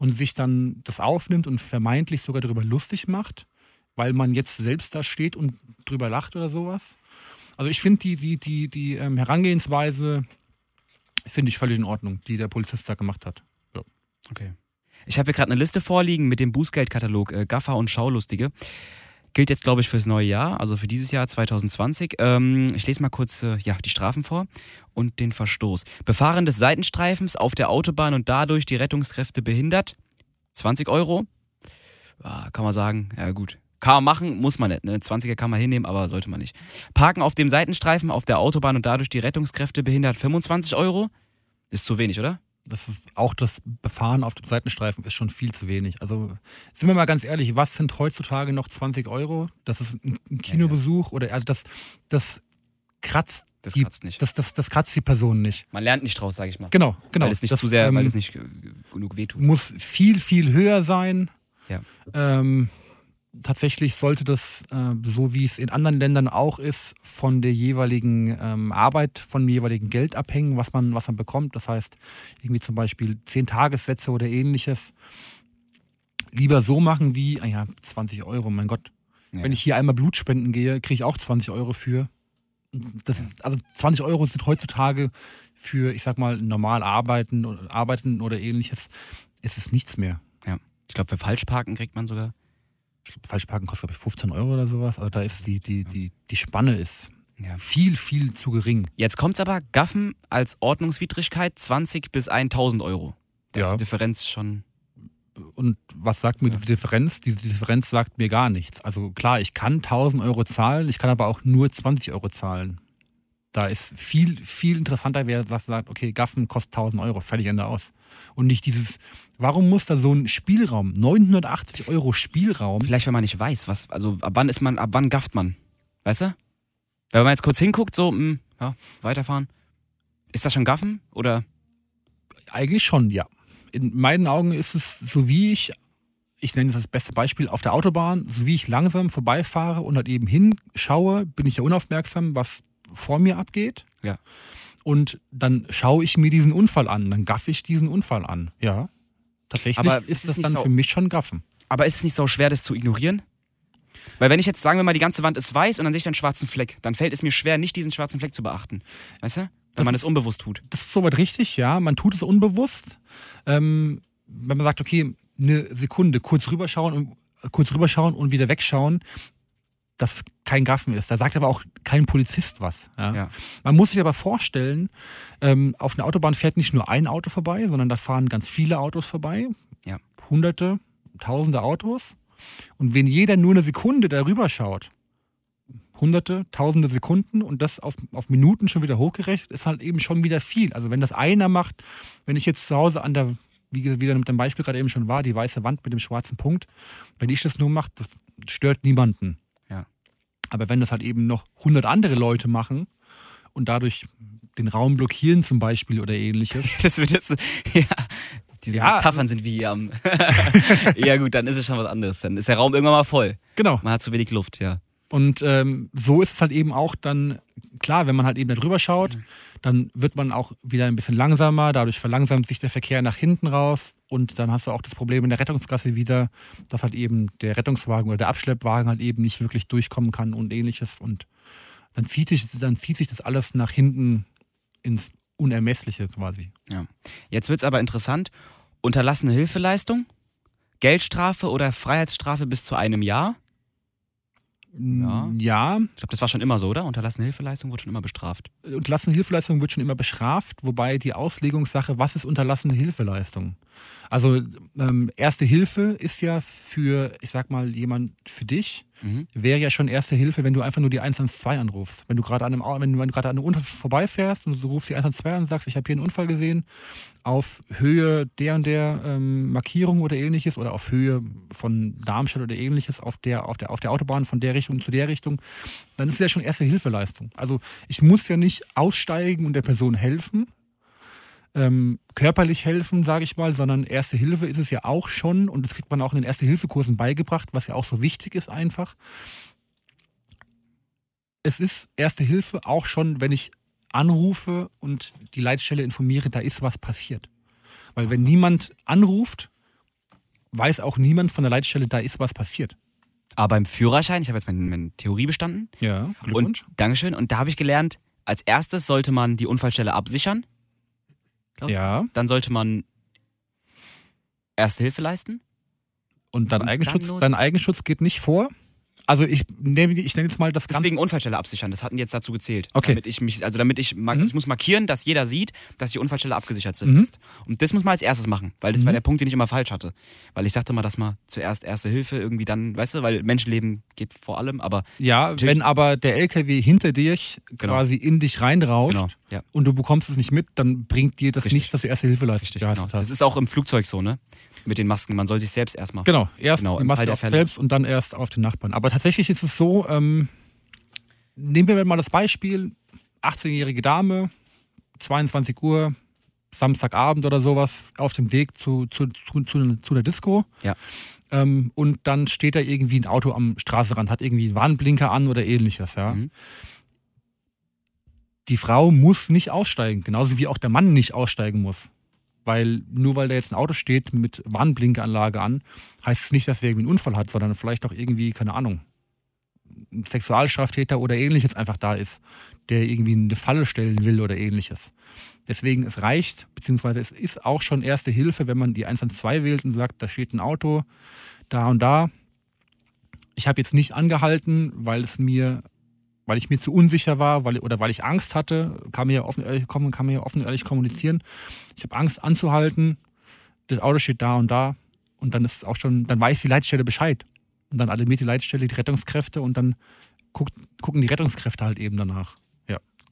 und sich dann das aufnimmt und vermeintlich sogar darüber lustig macht, weil man jetzt selbst da steht und drüber lacht oder sowas. Also ich finde die, die, die, die ähm, Herangehensweise finde ich völlig in Ordnung, die der Polizist da gemacht hat. Ja. Okay. Ich habe hier gerade eine Liste vorliegen mit dem Bußgeldkatalog äh, Gaffer und Schaulustige. Gilt jetzt, glaube ich, fürs neue Jahr, also für dieses Jahr 2020. Ähm, ich lese mal kurz äh, ja, die Strafen vor und den Verstoß. Befahren des Seitenstreifens auf der Autobahn und dadurch die Rettungskräfte behindert. 20 Euro. Ja, kann man sagen, ja gut. Kann man machen, muss man nicht. Ne? 20er kann man hinnehmen, aber sollte man nicht. Parken auf dem Seitenstreifen auf der Autobahn und dadurch die Rettungskräfte behindert. 25 Euro. Ist zu wenig, oder? Das ist, auch das Befahren auf dem Seitenstreifen ist schon viel zu wenig. Also sind wir mal ganz ehrlich, was sind heutzutage noch 20 Euro? Das ist ein Kinobesuch ja, ja. oder also das, das kratzt das kratzt nicht. Das, das, das kratzt die Person nicht. Man lernt nicht draus, sage ich mal. Genau, genau. Weil es nicht das, zu sehr, ähm, weil es nicht genug wehtut. Muss viel, viel höher sein. Ja. Ähm, tatsächlich sollte das, äh, so wie es in anderen Ländern auch ist, von der jeweiligen ähm, Arbeit, von dem jeweiligen Geld abhängen, was man, was man bekommt. Das heißt, irgendwie zum Beispiel 10 Tagessätze oder ähnliches. Lieber so machen wie, ah ja, 20 Euro, mein Gott. Ja. Wenn ich hier einmal Blut spenden gehe, kriege ich auch 20 Euro für. Das ist, also 20 Euro sind heutzutage für, ich sag mal, normal arbeiten, arbeiten oder ähnliches, ist es nichts mehr. Ja. Ich glaube, für Falschparken kriegt man sogar Falschparken kostet, glaube ich, 15 Euro oder sowas. Also da ist die, die, die, die Spanne ist ja. viel, viel zu gering. Jetzt kommt es aber, Gaffen als Ordnungswidrigkeit 20 bis 1000 Euro. Das ja. ist die Differenz schon. Und was sagt mir ja. diese Differenz? Diese Differenz sagt mir gar nichts. Also klar, ich kann 1000 Euro zahlen, ich kann aber auch nur 20 Euro zahlen. Da ist viel, viel interessanter, wer sagt, okay, Gaffen kostet 1000 Euro, fertig Ende aus. Und nicht dieses, warum muss da so ein Spielraum, 980 Euro Spielraum? Vielleicht, wenn man nicht weiß, was, also ab wann ist man, ab wann gafft man? Weißt du? Wenn man jetzt kurz hinguckt, so, mh, hm, ja, weiterfahren. Ist das schon Gaffen oder? Eigentlich schon, ja. In meinen Augen ist es so wie ich, ich nenne es das beste Beispiel, auf der Autobahn, so wie ich langsam vorbeifahre und halt eben hinschaue, bin ich ja unaufmerksam, was vor mir abgeht. Ja. Und dann schaue ich mir diesen Unfall an, dann gaffe ich diesen Unfall an. Ja. Tatsächlich aber ist das dann so, für mich schon Gaffen. Aber ist es nicht so schwer, das zu ignorieren? Weil wenn ich jetzt, sagen wir mal, die ganze Wand ist weiß und dann sehe ich einen schwarzen Fleck, dann fällt es mir schwer, nicht diesen schwarzen Fleck zu beachten. Weißt du? Wenn das man es unbewusst tut. Das ist soweit richtig, ja. Man tut es unbewusst. Ähm, wenn man sagt, okay, eine Sekunde, kurz rüberschauen und kurz rüberschauen und wieder wegschauen, das kein Gaffen ist. Da sagt aber auch kein Polizist was. Ja? Ja. Man muss sich aber vorstellen, ähm, auf einer Autobahn fährt nicht nur ein Auto vorbei, sondern da fahren ganz viele Autos vorbei. Ja. Hunderte, tausende Autos. Und wenn jeder nur eine Sekunde darüber schaut, hunderte, tausende Sekunden und das auf, auf Minuten schon wieder hochgerechnet, ist halt eben schon wieder viel. Also wenn das einer macht, wenn ich jetzt zu Hause an der, wie wieder mit dem Beispiel gerade eben schon war, die weiße Wand mit dem schwarzen Punkt, wenn ich das nur mache, das stört niemanden. Aber wenn das halt eben noch 100 andere Leute machen und dadurch den Raum blockieren zum Beispiel oder ähnliches. [LAUGHS] das wird jetzt, ja, diese ja. Metaphern sind wie am. [LAUGHS] ja, gut, dann ist es schon was anderes. Dann ist der Raum irgendwann mal voll. Genau. Man hat zu wenig Luft, ja. Und ähm, so ist es halt eben auch dann, klar, wenn man halt eben da drüber schaut, mhm. dann wird man auch wieder ein bisschen langsamer, dadurch verlangsamt sich der Verkehr nach hinten raus und dann hast du auch das Problem in der Rettungsgasse wieder, dass halt eben der Rettungswagen oder der Abschleppwagen halt eben nicht wirklich durchkommen kann und ähnliches und dann zieht sich, dann zieht sich das alles nach hinten ins Unermessliche quasi. Ja. Jetzt wird es aber interessant. Unterlassene Hilfeleistung, Geldstrafe oder Freiheitsstrafe bis zu einem Jahr? Ja. ja. Ich glaube, das war schon immer so, oder? Unterlassene Hilfeleistung wird schon immer bestraft. Unterlassene Hilfeleistung wird schon immer bestraft, wobei die Auslegungssache, was ist unterlassene Hilfeleistung? Also ähm, Erste Hilfe ist ja für, ich sag mal, jemand für dich, Mhm. wäre ja schon Erste Hilfe, wenn du einfach nur die 112 anrufst. Wenn du gerade an einem, wenn du gerade an einem Unfall vorbeifährst und du rufst die 112 an und sagst, ich habe hier einen Unfall gesehen, auf Höhe der und der ähm, Markierung oder ähnliches oder auf Höhe von Darmstadt oder ähnliches auf der, auf, der, auf der Autobahn von der Richtung zu der Richtung, dann ist es ja schon Erste Hilfeleistung. Also ich muss ja nicht aussteigen und der Person helfen, ähm, körperlich helfen, sage ich mal, sondern Erste Hilfe ist es ja auch schon und das kriegt man auch in den Erste-Hilfe-Kursen beigebracht, was ja auch so wichtig ist einfach. Es ist Erste Hilfe auch schon, wenn ich anrufe und die Leitstelle informiere, da ist was passiert. Weil wenn niemand anruft, weiß auch niemand von der Leitstelle, da ist was passiert. Aber beim Führerschein, ich habe jetzt meine, meine Theorie bestanden. Ja, Und Dankeschön. Und da habe ich gelernt, als erstes sollte man die Unfallstelle absichern. Ja, Dann sollte man Erste Hilfe leisten. und dein Und Eigenschutz, dann dein Eigenschutz geht nicht vor. Also ich nenne, ich nenne jetzt mal das Ganze. Deswegen Unfallstelle absichern. Das hatten jetzt dazu gezählt. Okay. Damit ich mich, also damit ich, Mhm. ich muss markieren, dass jeder sieht, dass die Unfallstelle abgesichert sind. Mhm. ist. Und das muss man als erstes machen, weil das war Mhm. der Punkt, den ich immer falsch hatte. Weil ich dachte mal, dass man zuerst Erste Hilfe irgendwie dann, weißt du, weil Menschenleben geht vor allem, aber Ja, wenn aber der LKW hinter dir Genau. quasi in dich reinrauscht genau, ja, und du bekommst es nicht mit, dann bringt dir das Richtig. nichts, dass du erste Hilfe leist- richtig. Genau. Das ist auch im Flugzeug so, ne? Mit den Masken. Man soll sich selbst erstmal. Genau, erst Genau, die Maske auf selbst und dann erst auf den Nachbarn. Aber tatsächlich ist es so, ähm, nehmen wir mal das Beispiel, 18-jährige Dame, 22 Uhr, Samstagabend oder sowas, auf dem Weg zu, zu, zu, zu, zu der Disco. Ja. Ähm, und dann steht da irgendwie ein Auto am Straßenrand, hat irgendwie einen Warnblinker an oder ähnliches. Ja. Mhm. Die Frau muss nicht aussteigen, genauso wie auch der Mann nicht aussteigen muss. Weil nur weil da jetzt ein Auto steht mit Warnblinkeranlage an, heißt es nicht, dass er irgendwie einen Unfall hat, sondern vielleicht auch irgendwie, keine Ahnung, ein Sexualstraftäter oder ähnliches einfach da ist, der irgendwie eine Falle stellen will oder ähnliches. Deswegen, es reicht, beziehungsweise es ist auch schon erste Hilfe, wenn man die 112 wählt und sagt, da steht ein Auto, da und da. Ich habe jetzt nicht angehalten, weil es mir, weil ich mir zu unsicher war, weil, oder weil ich Angst hatte, kann mir ja offen, ehrlich, kann, kann mir ja offen und ehrlich kommunizieren. Ich habe Angst anzuhalten, das Auto steht da und da und dann ist es auch schon, dann weiß die Leitstelle Bescheid. Und dann alarmiert die Leitstelle die Rettungskräfte und dann guckt, gucken die Rettungskräfte halt eben danach.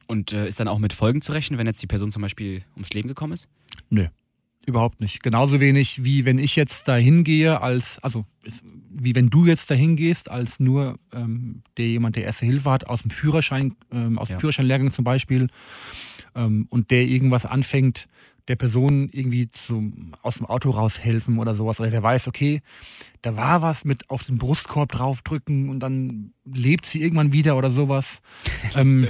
Und äh, ist dann auch mit Folgen zu rechnen, wenn jetzt die Person zum Beispiel ums Leben gekommen ist? Überhaupt nicht. Genauso wenig wie wenn ich jetzt da hingehe als, also wie wenn du jetzt da hingehst als nur ähm, der jemand, der erste Hilfe hat, aus dem Führerschein, ähm, aus dem Ja. Führerscheinlehrgang zum Beispiel, ähm, und der irgendwas anfängt, der Person irgendwie zum, aus dem Auto raushelfen oder sowas, oder der weiß, okay, da war was mit auf den Brustkorb draufdrücken und dann lebt sie irgendwann wieder oder sowas. [LAUGHS] ähm,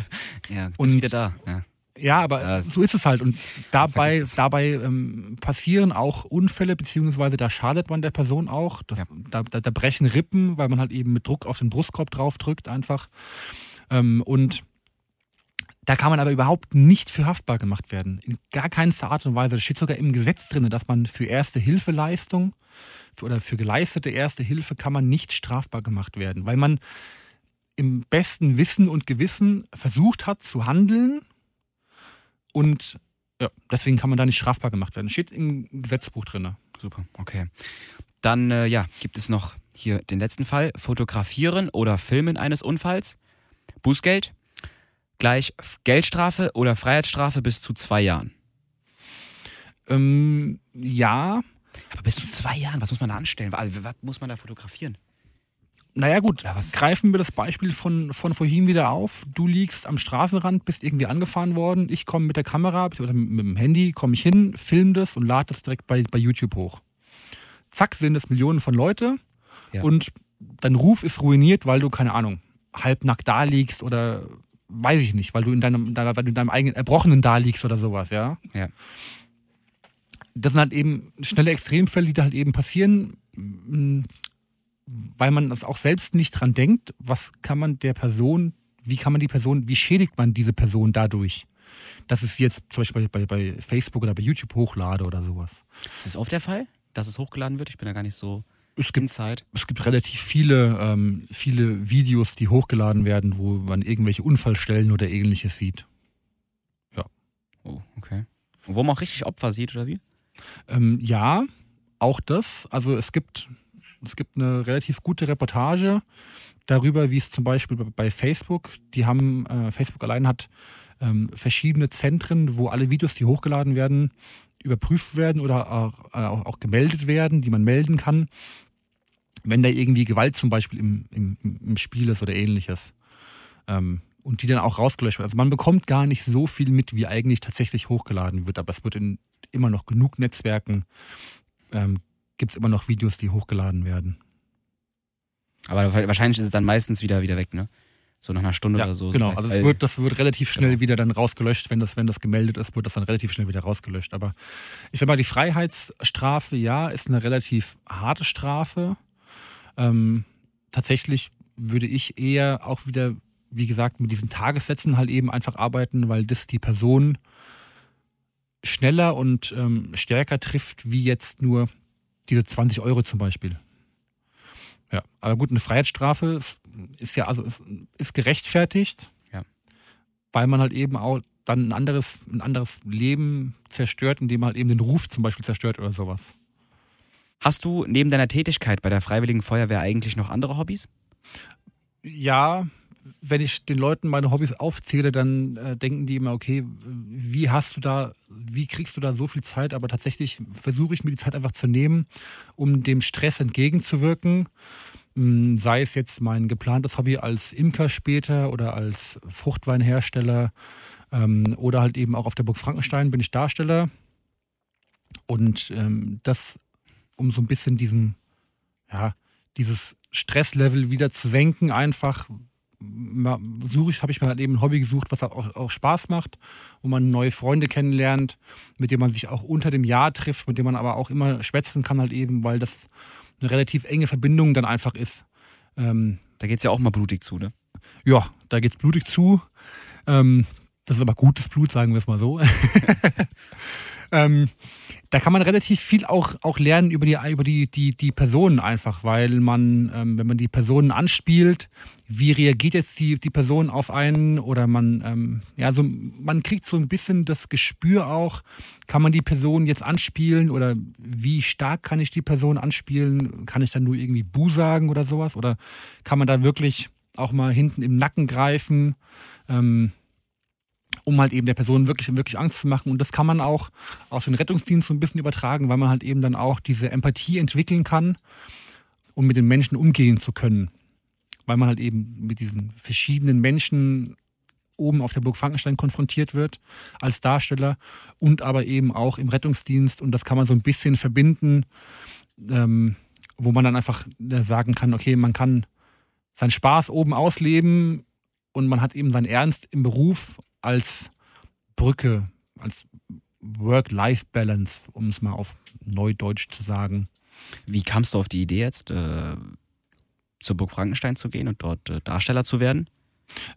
Ja, bist Und- wieder da. Ja. Ja, aber Ja, so ist es halt. Und dabei, dabei ähm, passieren auch Unfälle, beziehungsweise da schadet man der Person auch. Das, Ja. da, da, da brechen Rippen, weil man halt eben mit Druck auf den Brustkorb drauf drückt einfach. Ähm, und da kann man aber überhaupt nicht für haftbar gemacht werden. In gar keinster Art und Weise. Das steht sogar im Gesetz drin, dass man für erste Hilfeleistung für, oder für geleistete erste Hilfe kann man nicht strafbar gemacht werden, weil man im besten Wissen und Gewissen versucht hat zu handeln und ja, deswegen kann man da nicht strafbar gemacht werden. Steht im Gesetzbuch drin. Super, okay. Dann äh, ja, gibt es noch hier den letzten Fall. Fotografieren oder Filmen eines Unfalls. Bußgeld. Gleich Geldstrafe oder Freiheitsstrafe bis zu zwei Jahren. Ähm, ja, Aber bis zu zwei Jahren, was muss man da anstellen? Was muss man da fotografieren? Naja gut, greifen wir das Beispiel von, von vorhin wieder auf. Du liegst am Straßenrand, bist irgendwie angefahren worden. Ich komme mit der Kamera oder mit dem Handy, komme ich hin, film das und lade das direkt bei, bei YouTube hoch. Zack, sind es Millionen von Leute Ja. und dein Ruf ist ruiniert, weil du, keine Ahnung, halbnackt da liegst oder weiß ich nicht, weil du in deinem, weil du in deinem eigenen Erbrochenen da liegst oder sowas, ja. Ja. Das sind halt eben schnelle Extremfälle, die da halt eben passieren, weil man das auch selbst nicht dran denkt, was kann man der Person, wie kann man die Person, wie schädigt man diese Person dadurch? Dass es jetzt zum Beispiel bei, bei, bei Facebook oder bei YouTube hochlade oder sowas. Ist das oft der Fall, dass es hochgeladen wird? Ich bin da gar nicht so Es gibt, Zeit. es gibt relativ viele, ähm, viele Videos, die hochgeladen werden, wo man irgendwelche Unfallstellen oder ähnliches sieht. Oh, okay. Und wo man auch richtig Opfer sieht, oder wie? Ähm, ja, auch das. Also es gibt, es gibt eine relativ gute Reportage darüber, wie es zum Beispiel bei Facebook, die haben, äh, Facebook allein hat ähm, verschiedene Zentren, wo alle Videos, die hochgeladen werden, überprüft werden oder auch, äh, auch, gemeldet werden, die man melden kann, wenn da irgendwie Gewalt zum Beispiel im, im, im Spiel ist oder ähnliches. Ähm, und die dann auch rausgelöscht werden. Also man bekommt gar nicht so viel mit, wie eigentlich tatsächlich hochgeladen wird, aber es wird in immer noch genug Netzwerken, ähm, gibt es immer noch Videos, die hochgeladen werden. Aber wahrscheinlich ist es dann meistens wieder, wieder weg, ne? So nach einer Stunde ja, oder so. Genau, also es wird, das wird relativ schnell genau. wieder dann rausgelöscht. Wenn das, wenn das gemeldet ist, wird das dann relativ schnell wieder rausgelöscht. Aber ich sag mal, die Freiheitsstrafe, ja, ist eine relativ harte Strafe. Ähm, tatsächlich würde ich eher auch wieder, wie gesagt, mit diesen Tagessätzen halt eben einfach arbeiten, weil das die Person schneller und ähm, stärker trifft, wie jetzt nur diese 20 Euro zum Beispiel. Ja, aber gut, eine Freiheitsstrafe ist, ja also ist, ist gerechtfertigt, ja. weil man halt eben auch dann ein anderes, ein anderes Leben zerstört, indem man halt eben den Ruf zum Beispiel zerstört oder sowas. Hast du neben deiner Tätigkeit bei der Freiwilligen Feuerwehr eigentlich noch andere Hobbys? Ja, wenn ich den Leuten meine Hobbys aufzähle, dann äh, denken die immer, okay, wie hast du da, wie kriegst du da so viel Zeit? Aber tatsächlich versuche ich mir die Zeit einfach zu nehmen, um dem Stress entgegenzuwirken. Hm, sei es jetzt mein geplantes Hobby als Imker später oder als Fruchtweinhersteller ähm, oder halt eben auch auf der Burg Frankenstein bin ich Darsteller. Und ähm, das, um so ein bisschen diesen, ja, dieses Stresslevel wieder zu senken, einfach, suche ich, habe ich mir halt eben ein Hobby gesucht, was auch, auch Spaß macht, wo man neue Freunde kennenlernt, mit denen man sich auch unter dem Jahr trifft, mit denen man aber auch immer schwätzen kann, halt eben, weil das eine relativ enge Verbindung dann einfach ist. Ähm, da geht es ja auch mal blutig zu, ne? Ja, da geht es blutig zu. Ähm, das ist aber gutes Blut, sagen wir es mal so. [LAUGHS] [LAUGHS] ähm, da kann man relativ viel auch, auch lernen über die, über die, die, die Personen einfach, weil man, ähm, wenn man die Personen anspielt, wie reagiert jetzt die, die Person auf einen oder man, ähm, ja, so, man kriegt so ein bisschen das Gespür auch, kann man die Person jetzt anspielen oder wie stark kann ich die Person anspielen? Kann ich dann nur irgendwie Bu sagen oder sowas? Oder kann man da wirklich auch mal hinten im Nacken greifen? Ähm, um halt eben der Person wirklich, wirklich Angst zu machen. Und das kann man auch auf den Rettungsdienst so ein bisschen übertragen, weil man halt eben dann auch diese Empathie entwickeln kann, um mit den Menschen umgehen zu können. Weil man halt eben mit diesen verschiedenen Menschen oben auf der Burg Frankenstein konfrontiert wird als Darsteller und aber eben auch im Rettungsdienst. Und das kann man so ein bisschen verbinden, ähm, wo man dann einfach äh, sagen kann, okay, man kann seinen Spaß oben ausleben und man hat eben seinen Ernst im Beruf als Brücke, als Work-Life-Balance, um es mal auf Neudeutsch zu sagen. Wie kamst du auf die Idee jetzt, äh, zur Burg Frankenstein zu gehen und dort äh, Darsteller zu werden?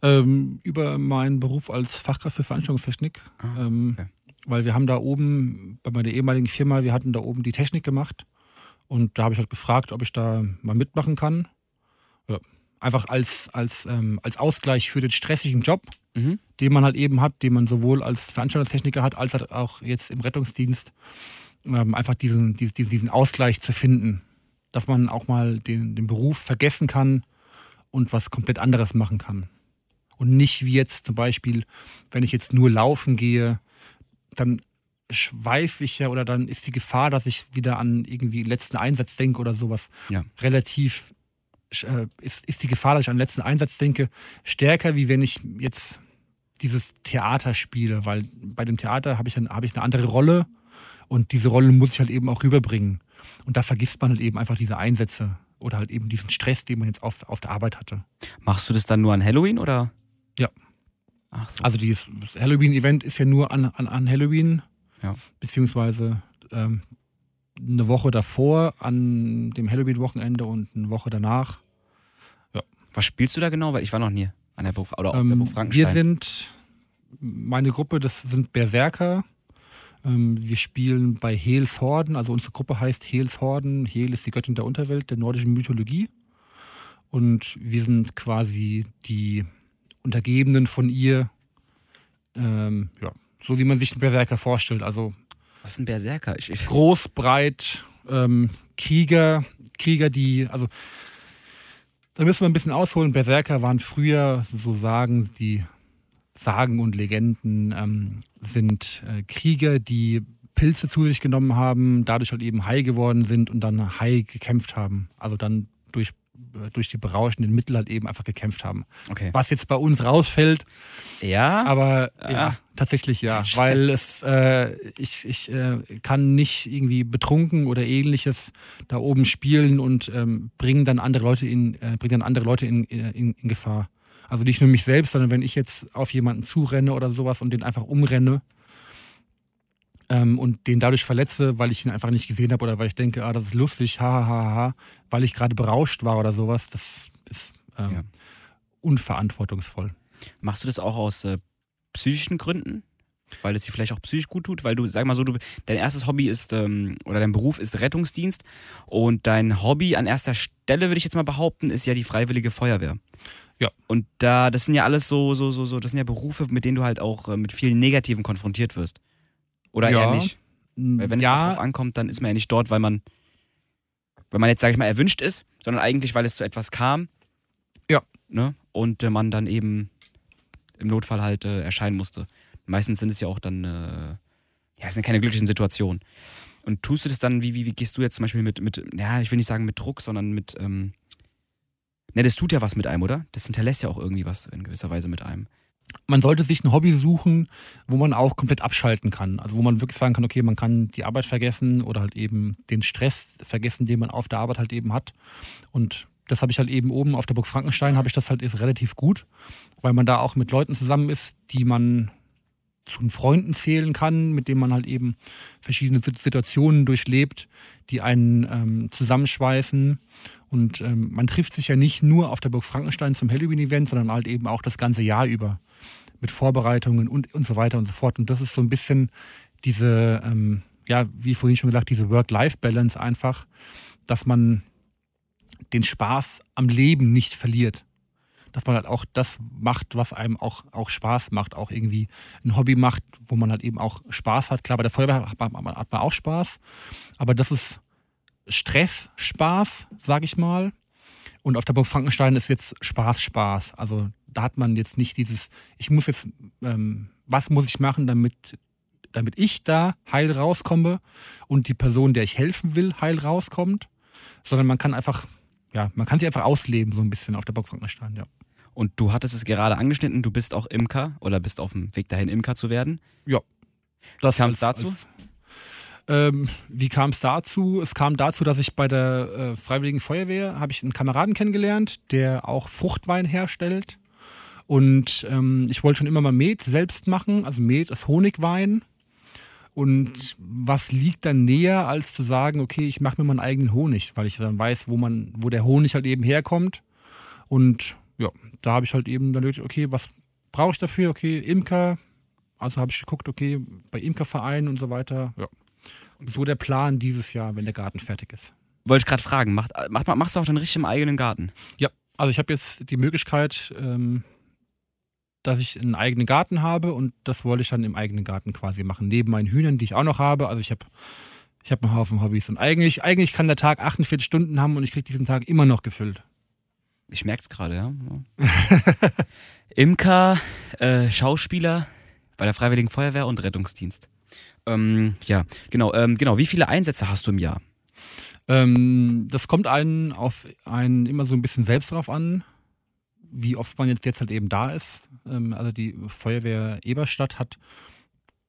Ähm, über meinen Beruf als Fachkraft für Veranstaltungstechnik. Ah, ähm, okay. Weil wir haben da oben, bei meiner ehemaligen Firma, wir hatten da oben die Technik gemacht. Und da habe ich halt gefragt, ob ich da mal mitmachen kann. Ja, einfach als, als, ähm, als Ausgleich für den stressigen Job mhm. den man halt eben hat, den man sowohl als Veranstaltungstechniker hat, als halt auch jetzt im Rettungsdienst, ähm, einfach diesen, diesen, diesen Ausgleich zu finden. Dass man auch mal den, den Beruf vergessen kann und was komplett anderes machen kann. Und nicht wie jetzt zum Beispiel, wenn ich jetzt nur laufen gehe, dann schweife ich ja oder dann ist die Gefahr, dass ich wieder an irgendwie letzten Einsatz denke oder sowas, ja. relativ ist, ist die Gefahr, dass ich an den letzten Einsatz denke, stärker, wie wenn ich jetzt dieses Theater spiele, weil bei dem Theater habe ich, hab ich eine andere Rolle und diese Rolle muss ich halt eben auch rüberbringen. Und da vergisst man halt eben einfach diese Einsätze oder halt eben diesen Stress, den man jetzt auf, auf der Arbeit hatte. Machst du das dann nur an Halloween oder? Ja. Ach so. Also dieses Halloween-Event ist ja nur an, an, an Halloween, ja. beziehungsweise ähm, eine Woche davor an dem Halloween-Wochenende und eine Woche danach. Was spielst du da genau? Weil ich war noch nie an der Burg oder auf ähm, der Burg Frankenstein. Wir sind, meine Gruppe, das sind Berserker. Ähm, wir spielen bei Hels Horden, also unsere Gruppe heißt Hels Horden. Hel ist die Göttin der Unterwelt, der nordischen Mythologie. Und wir sind quasi die Untergebenen von ihr. Ähm, ja, so wie man sich einen Berserker vorstellt. Also Was ist ein Berserker? Ich, ich, Groß, breit, ähm, Krieger, Krieger, die, also da müssen wir ein bisschen ausholen. Berserker waren früher, so sagen die Sagen und Legenden, ähm, sind äh, Krieger, die Pilze zu sich genommen haben, dadurch halt eben high geworden sind und dann high gekämpft haben. Also dann durch, durch die berauschenden Mittel halt eben einfach gekämpft haben. okay. Was jetzt bei uns rausfällt, Ja? aber Ah. ja, tatsächlich ja. Weil es, äh, ich, ich äh, kann nicht irgendwie betrunken oder ähnliches da oben spielen und ähm, bringen dann andere Leute in, äh, bringen dann andere Leute in, in, in Gefahr. Also nicht nur mich selbst, sondern wenn ich jetzt auf jemanden zurenne oder sowas und den einfach umrenne ähm, und den dadurch verletze, weil ich ihn einfach nicht gesehen habe oder weil ich denke, ah, das ist lustig, ha, ha, ha, ha, weil ich gerade berauscht war oder sowas, das ist ähm, Ja. unverantwortungsvoll. Machst du das auch aus äh, psychischen Gründen? Weil es dir vielleicht auch psychisch gut tut? Weil du, sag mal so, du, dein erstes Hobby ist, ähm, oder dein Beruf ist Rettungsdienst und dein Hobby an erster Stelle, würde ich jetzt mal behaupten, ist ja die Freiwillige Feuerwehr. Ja. Und da, das sind ja alles so, so, so, so, das sind ja Berufe, mit denen du halt auch äh, mit vielen Negativen konfrontiert wirst. Oder Ja. eher nicht? Weil wenn es ja, mal drauf ankommt, dann ist man ja nicht dort, weil man, weil man jetzt, sage ich mal, erwünscht ist, sondern eigentlich, weil es zu etwas kam. Ja. Ne? Und äh, man dann eben im Notfall halt äh, erscheinen musste. Meistens sind es ja auch dann, äh, ja, es sind keine glücklichen Situationen. Und tust du das dann, wie, wie, wie gehst du jetzt zum Beispiel mit, mit, ja, ich will nicht sagen mit Druck, sondern mit, ähm, ne, das tut ja was mit einem, oder? Das hinterlässt ja auch irgendwie was in gewisser Weise mit einem. Man sollte sich ein Hobby suchen, wo man auch komplett abschalten kann. Also wo man wirklich sagen kann, okay, man kann die Arbeit vergessen oder halt eben den Stress vergessen, den man auf der Arbeit halt eben hat. Und das habe ich halt eben oben auf der Burg Frankenstein, habe ich das halt ist relativ gut, weil man da auch mit Leuten zusammen ist, die man zu den Freunden zählen kann, mit denen man halt eben verschiedene Sit- Situationen durchlebt, die einen ähm, zusammenschweißen. Und ähm, man trifft sich ja nicht nur auf der Burg Frankenstein zum Halloween-Event, sondern halt eben auch das ganze Jahr über mit Vorbereitungen und, und so weiter und so fort. Und das ist so ein bisschen diese, ähm, ja, wie vorhin schon gesagt, diese Work-Life-Balance einfach, dass man den Spaß am Leben nicht verliert. Dass man halt auch das macht, was einem auch, auch Spaß macht, auch irgendwie ein Hobby macht, wo man halt eben auch Spaß hat. Klar, bei der Feuerwehr hat man, hat man auch Spaß, aber das ist Stress, Spaß, sag ich mal. Und auf der Burg Frankenstein ist jetzt Spaß, Spaß. Also da hat man jetzt nicht dieses, ich muss jetzt, ähm, was muss ich machen, damit, damit ich da heil rauskomme und die Person, der ich helfen will, heil rauskommt, sondern man kann einfach, ja, man kann sich einfach ausleben, so ein bisschen auf der Burg Frankenstein, ja. Und du hattest es gerade angeschnitten, du bist auch Imker oder bist auf dem Weg dahin, Imker zu werden. Das kam's als- dazu? als- Ähm, wie kam es dazu? Es kam dazu, dass ich bei der äh, Freiwilligen Feuerwehr habe ich einen Kameraden kennengelernt, der auch Fruchtwein herstellt. Und ähm, ich wollte schon immer mal Met selbst machen. Also Met ist Honigwein. Und was liegt dann näher, als zu sagen, okay, ich mache mir meinen eigenen Honig, weil ich dann weiß, wo man, wo der Honig halt eben herkommt. Und ja, da habe ich halt eben dann wirklich, okay, was brauche ich dafür? Okay, Imker. Also habe ich geguckt, okay, bei Imkervereinen und so weiter. Ja. So der Plan dieses Jahr, wenn der Garten fertig ist. Wollte ich gerade fragen, macht, macht, machst du auch dann richtig im eigenen Garten? Ja, also ich habe jetzt die Möglichkeit, ähm, dass ich einen eigenen Garten habe und das wollte ich dann im eigenen Garten quasi machen. Neben meinen Hühnern, die ich auch noch habe. Also ich habe ich hab einen Haufen Hobbys und eigentlich, eigentlich kann der Tag 48 Stunden haben und ich kriege diesen Tag immer noch gefüllt. Ich merke es gerade, ja. [LAUGHS] Imker, äh, Schauspieler bei der Freiwilligen Feuerwehr und Rettungsdienst. Ähm, ja, genau, ähm, genau. Wie viele Einsätze hast du im Jahr? Ähm, das kommt einen auf einen immer so ein bisschen selbst drauf an, wie oft man jetzt, jetzt halt eben da ist. Ähm, also die Feuerwehr Eberstadt hat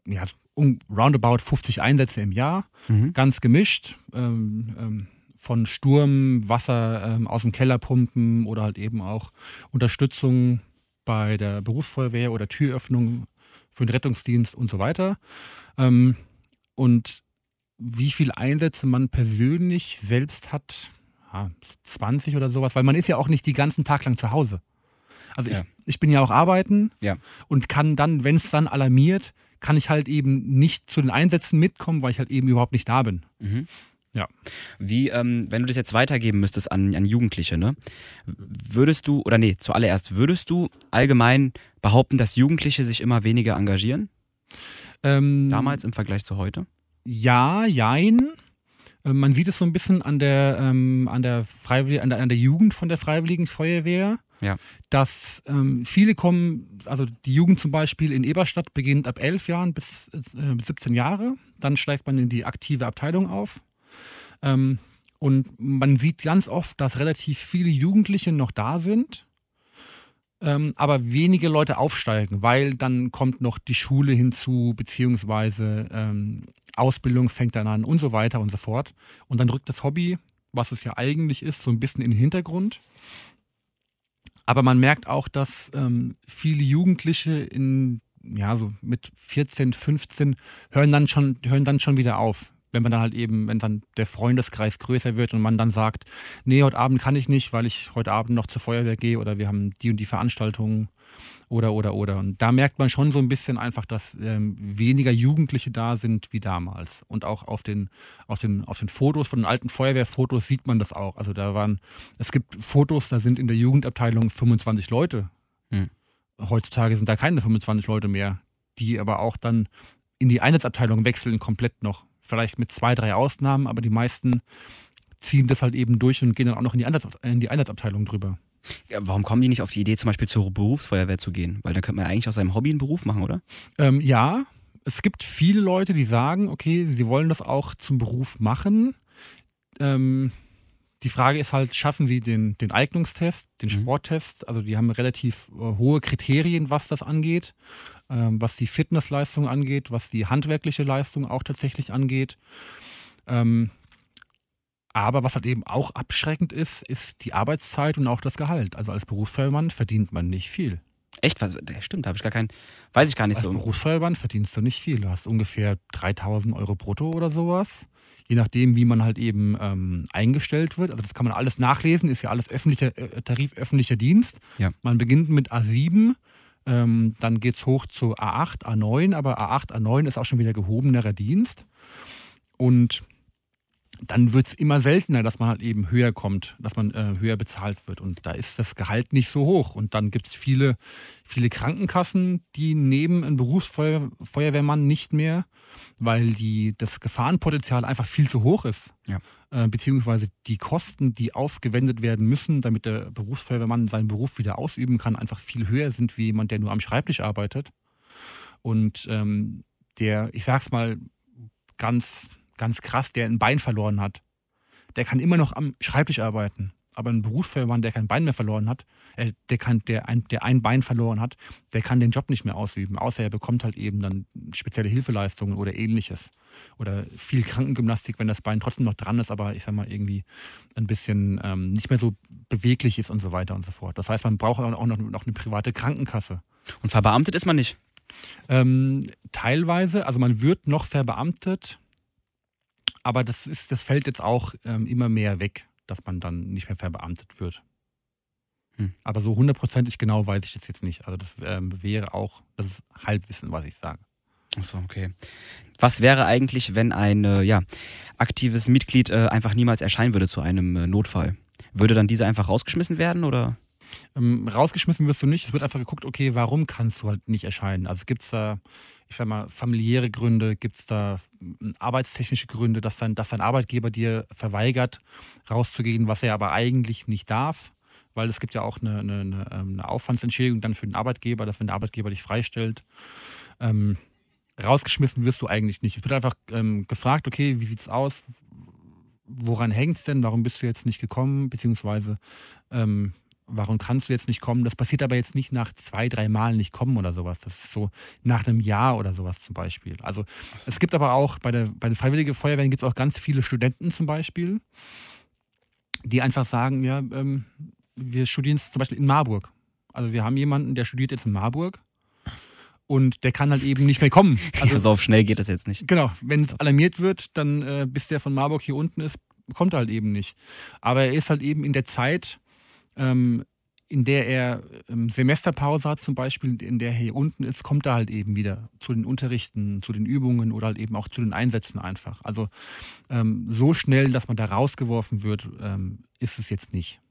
ja, um, roundabout 50 Einsätze im Jahr, Mhm. ganz gemischt. Ähm, ähm, von Sturm, Wasser aus dem Keller pumpen oder halt eben auch Unterstützung bei der Berufsfeuerwehr oder Türöffnung für den Rettungsdienst und so weiter. Ähm, und wie viele Einsätze man persönlich selbst hat, ja, 20 oder sowas, weil man ist ja auch nicht den ganzen Tag lang zu Hause. Also Ja. ich, ich bin ja auch arbeiten Ja. und kann dann, wenn es dann alarmiert, kann ich halt eben nicht zu den Einsätzen mitkommen, weil ich halt eben überhaupt nicht da bin. Mhm. Ja. Wie, ähm, wenn du das jetzt weitergeben müsstest an, an Jugendliche, ne? Würdest du, oder nee, zuallererst, würdest du allgemein behaupten, dass Jugendliche sich immer weniger engagieren? Ähm, Damals im Vergleich zu heute? ja, jein. Äh, man sieht es so ein bisschen an der, ähm, an, der Freiwillig an, der, an der Jugend von der Freiwilligen Feuerwehr, Ja. dass ähm, viele kommen, also die Jugend zum Beispiel in Eberstadt beginnt ab 11 Jahren bis äh, 17 Jahre. Dann steigt man in die aktive Abteilung auf. Ähm, und man sieht ganz oft, dass relativ viele Jugendliche noch da sind, ähm, aber wenige Leute aufsteigen, weil dann kommt noch die Schule hinzu, beziehungsweise ähm, Ausbildung fängt dann an und so weiter und so fort. Und dann rückt das Hobby, was es ja eigentlich ist, so ein bisschen in den Hintergrund. Aber man merkt auch, dass ähm, viele Jugendliche in, ja, so mit 14, 15 hören dann schon, hören dann schon wieder auf. Wenn man dann halt eben, wenn dann der Freundeskreis größer wird und man dann sagt, nee, heute Abend kann ich nicht, weil ich heute Abend noch zur Feuerwehr gehe oder wir haben die und die Veranstaltungen oder, oder, oder. Und da merkt man schon so ein bisschen einfach, dass ähm, weniger Jugendliche da sind wie damals. Und auch auf den, auf, den, auf den Fotos, von den alten Feuerwehrfotos sieht man das auch. Also da waren, es gibt Fotos, da sind in der Jugendabteilung 25 Leute. Hm. Heutzutage sind da keine 25 Leute mehr, die aber auch dann in die Einsatzabteilung wechseln komplett noch. Vielleicht mit zwei, drei Ausnahmen, aber die meisten ziehen das halt eben durch und gehen dann auch noch in die, Einsatz, in die Einsatzabteilung drüber. Ja, Warum kommen die nicht auf die Idee, zum Beispiel zur Berufsfeuerwehr zu gehen? Weil da könnte man ja eigentlich aus seinem Hobby einen Beruf machen, oder? Ähm, ja, es gibt viele Leute, die sagen, okay, sie wollen das auch zum Beruf machen. Ähm, die Frage ist halt, schaffen sie den, den Eignungstest, den Mhm. Sporttest? Also die haben relativ äh, hohe Kriterien, was das angeht, ähm, was die Fitnessleistung angeht, was die handwerkliche Leistung auch tatsächlich angeht. Ähm, aber was halt eben auch abschreckend ist, ist die Arbeitszeit und auch das Gehalt. Also als Berufsfeuermann verdient man nicht viel. Echt? Was, stimmt, da habe ich gar keinen, weiß ich gar nicht Als so. Berufsfeuerwehrmann verdienst du nicht viel. Du hast ungefähr 3000 Euro brutto oder sowas. Je nachdem, wie man halt eben ähm, eingestellt wird. Also das kann man alles nachlesen, ist ja alles öffentlicher, äh, Tarif öffentlicher Dienst. Ja. Man beginnt mit A7, ähm, dann geht es hoch zu A8, A9, aber A8, A9 ist auch schon wieder gehobenerer Dienst. Und dann wird es immer seltener, dass man halt eben höher kommt, dass man äh, höher bezahlt wird. Und da ist das Gehalt nicht so hoch. Und dann gibt es viele, viele Krankenkassen, die nehmen einen Berufsfeuerwehrmann nicht mehr, weil die, das Gefahrenpotenzial einfach viel zu hoch ist. Ja. Äh, beziehungsweise die Kosten, die aufgewendet werden müssen, damit der Berufsfeuerwehrmann seinen Beruf wieder ausüben kann, einfach viel höher sind wie jemand, der nur am Schreibtisch arbeitet. Und ähm, der, ich sag's mal ganz, ganz krass, der ein Bein verloren hat, der kann immer noch am Schreibtisch arbeiten. Aber ein Berufsfeuerwehrmann, der kein Bein mehr verloren hat, äh, der, kann, der, ein, der ein Bein verloren hat, der kann den Job nicht mehr ausüben, außer er bekommt halt eben dann spezielle Hilfeleistungen oder ähnliches. Oder viel Krankengymnastik, wenn das Bein trotzdem noch dran ist, aber ich sag mal irgendwie ein bisschen ähm, nicht mehr so beweglich ist und so weiter und so fort. Das heißt, man braucht auch noch, noch eine private Krankenkasse. Und verbeamtet ist man nicht. Ähm, teilweise, also man wird noch verbeamtet, aber das ist, das fällt jetzt auch ähm, immer mehr weg, dass man dann nicht mehr verbeamtet wird. Hm. Aber so hundertprozentig genau weiß ich das jetzt nicht. Also das ähm, wäre auch, das ist Halbwissen, was ich sage. Achso, okay. Was wäre eigentlich, wenn ein äh, ja, aktives Mitglied äh, einfach niemals erscheinen würde zu einem äh, Notfall? Würde dann dieser einfach rausgeschmissen werden oder? Ähm, rausgeschmissen wirst du nicht. Es wird einfach geguckt, okay, warum kannst du halt nicht erscheinen? Also gibt es da, ich sag mal, familiäre Gründe, gibt es da ähm, arbeitstechnische Gründe, dass dein, dass dein Arbeitgeber dir verweigert, rauszugehen, was er aber eigentlich nicht darf? Weil es gibt ja auch eine, eine, ähm, eine Aufwandsentschädigung dann für den Arbeitgeber, dass wenn der Arbeitgeber dich freistellt. Ähm, rausgeschmissen wirst du eigentlich nicht. Es wird einfach ähm, gefragt, okay, wie sieht's aus? Woran hängt's denn? Warum bist du jetzt nicht gekommen? Beziehungsweise ähm, warum kannst du jetzt nicht kommen? Das passiert aber jetzt nicht nach zwei, drei Mal nicht kommen oder sowas. Das ist so nach einem Jahr oder sowas zum Beispiel. Also es gibt aber auch bei der bei den Freiwilligen Feuerwehren gibt es auch ganz viele Studenten zum Beispiel, die einfach sagen, ja, ähm, wir studieren es zum Beispiel in Marburg. Also wir haben jemanden, der studiert jetzt in Marburg und der kann halt eben nicht mehr kommen. [LAUGHS] Also so auf schnell geht das jetzt nicht. Genau, wenn es alarmiert wird, dann äh, bis der von Marburg hier unten ist, kommt er halt eben nicht. Aber er ist halt eben in der Zeit, ähm, in der er ähm, Semesterpause hat zum Beispiel, in der er hier unten ist, kommt er halt eben wieder zu den Unterrichten, zu den Übungen oder halt eben auch zu den Einsätzen einfach. Also ähm, so schnell, dass man da rausgeworfen wird, ähm, ist es jetzt nicht.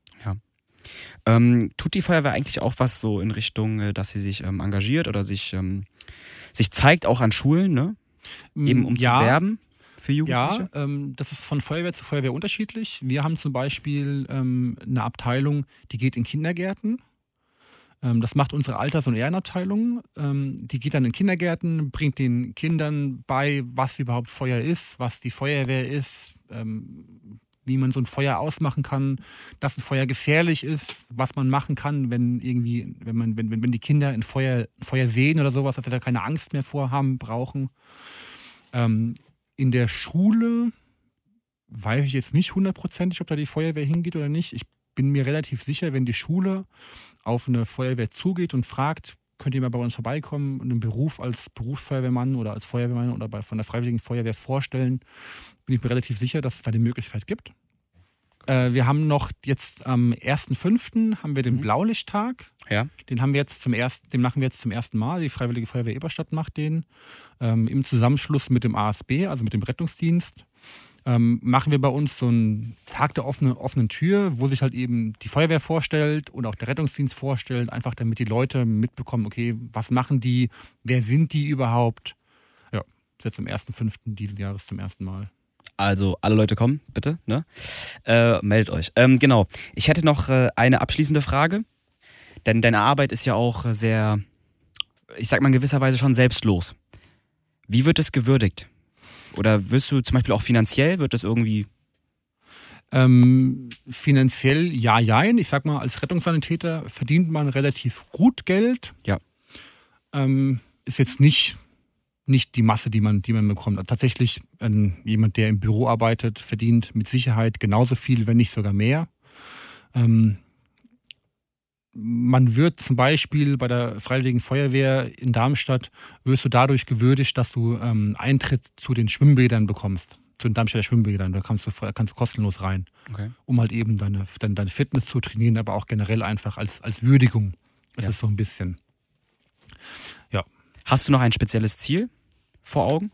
Ähm, tut die Feuerwehr eigentlich auch was so in Richtung, äh, dass sie sich ähm, engagiert oder sich, ähm, sich zeigt, auch an Schulen, ne? Eben um ja, zu werben? Für Jugendliche? Ja, ähm, das ist von Feuerwehr zu Feuerwehr unterschiedlich. Wir haben zum Beispiel ähm, eine Abteilung, die geht in Kindergärten. Ähm, das macht unsere Alters- und Ehrenabteilung. Ähm, die geht dann in Kindergärten, bringt den Kindern bei, was überhaupt Feuer ist, was die Feuerwehr ist, ähm, wie man so ein Feuer ausmachen kann, dass ein Feuer gefährlich ist, was man machen kann, wenn irgendwie, wenn man, wenn, wenn die Kinder ein Feuer, ein Feuer sehen oder sowas, dass sie da keine Angst mehr vorhaben, brauchen. Ähm, in der Schule weiß ich jetzt nicht hundertprozentig, ob da die Feuerwehr hingeht oder nicht. Ich bin mir relativ sicher, wenn die Schule auf eine Feuerwehr zugeht und fragt, könnt ihr mal bei uns vorbeikommen und einen Beruf als Berufsfeuerwehrmann oder als Feuerwehrmann oder bei, von der Freiwilligen Feuerwehr vorstellen, bin ich mir relativ sicher, dass es da die Möglichkeit gibt. Äh, wir haben noch jetzt am 1.5. haben wir den mhm. Blaulichttag. Ja. Den haben wir jetzt zum ersten, den machen wir jetzt zum ersten Mal. Die Freiwillige Feuerwehr Eberstadt macht den ähm, im Zusammenschluss mit dem ASB, also mit dem Rettungsdienst ähm, machen wir bei uns so einen Tag der offenen, offenen Tür, wo sich halt eben die Feuerwehr vorstellt und auch der Rettungsdienst vorstellt, einfach damit die Leute mitbekommen, okay, was machen die, wer sind die überhaupt? Ja, jetzt am 1.5. diesen Jahres zum ersten Mal. Also alle Leute kommen, bitte, ne? Äh, meldet euch. Ähm, genau. Ich hätte noch äh, eine abschließende Frage. Denn deine Arbeit ist ja auch sehr, ich sag mal in gewisser Weise schon selbstlos. Wie wird es gewürdigt? Oder wirst du zum Beispiel auch finanziell, wird das irgendwie ähm, finanziell ja, jein. Ich sag mal, als Rettungssanitäter verdient man relativ gut Geld. Ja. Ähm, ist jetzt nicht, nicht die Masse, die man, die man bekommt. Also tatsächlich, ähm, jemand, der im Büro arbeitet, verdient mit Sicherheit genauso viel, wenn nicht sogar mehr. Ähm, man wird zum Beispiel bei der Freiwilligen Feuerwehr in Darmstadt, wirst du dadurch gewürdigt, dass du ähm, Eintritt zu den Schwimmbädern bekommst. Zu den Darmstädter Schwimmbädern. Da kannst du, kannst du kostenlos rein. Okay. Um halt eben deine, deine, deine, Fitness zu trainieren, aber auch generell einfach als, als Würdigung. Es ja. ist so ein bisschen. Ja. Hast du noch ein spezielles Ziel vor Augen?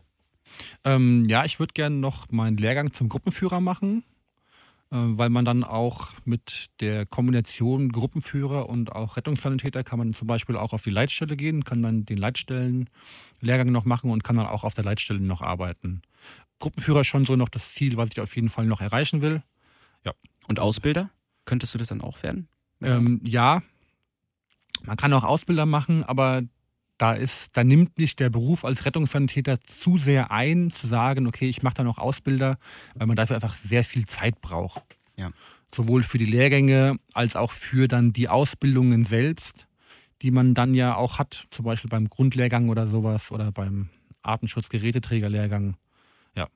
Ähm, ja, ich würde gerne noch meinen Lehrgang zum Gruppenführer machen. Äh, weil man dann auch mit der Kombination Gruppenführer und auch Rettungssanitäter kann man zum Beispiel auch auf die Leitstelle gehen, kann dann den Leitstellenlehrgang noch machen und kann dann auch auf der Leitstelle noch arbeiten. Gruppenführer ist schon so noch das Ziel, was ich auf jeden Fall noch erreichen will. Ja. Und Ausbilder? Könntest du das dann auch werden? Ähm, ja, man kann auch Ausbilder machen, aber da ist, da nimmt mich der Beruf als Rettungssanitäter zu sehr ein, zu sagen, okay, ich mache da noch Ausbilder, weil man dafür einfach sehr viel Zeit braucht. Ja. Sowohl für die Lehrgänge als auch für dann die Ausbildungen selbst, die man dann ja auch hat, zum Beispiel beim Grundlehrgang oder sowas oder beim Artenschutzgeräteträgerlehrgang. Ja.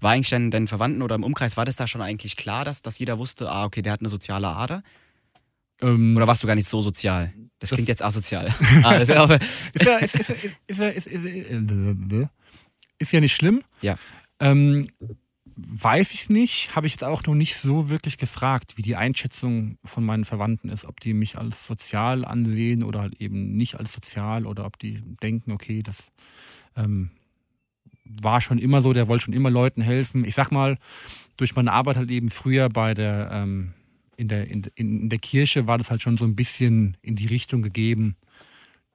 War eigentlich deinen, deinen Verwandten oder im Umkreis, war das da schon eigentlich klar, dass, dass jeder wusste, ah, okay, der hat eine soziale Ader? Ähm, Oder warst du gar nicht so sozial? Das, das klingt jetzt asozial. [LAUGHS] ah, ist, ja, ist, ja, ist, ist, ist, ist, ist, ja nicht schlimm. Ja. Ähm, weiß ich nicht, habe ich jetzt auch noch nicht so wirklich gefragt, wie die Einschätzung von meinen Verwandten ist, ob die mich als sozial ansehen oder halt eben nicht als sozial oder ob die denken, okay, das ähm, war schon immer so, der wollte schon immer Leuten helfen. Ich sag mal, durch meine Arbeit halt eben früher bei der ähm, in der, in, in der Kirche war das halt schon so ein bisschen in die Richtung gegeben,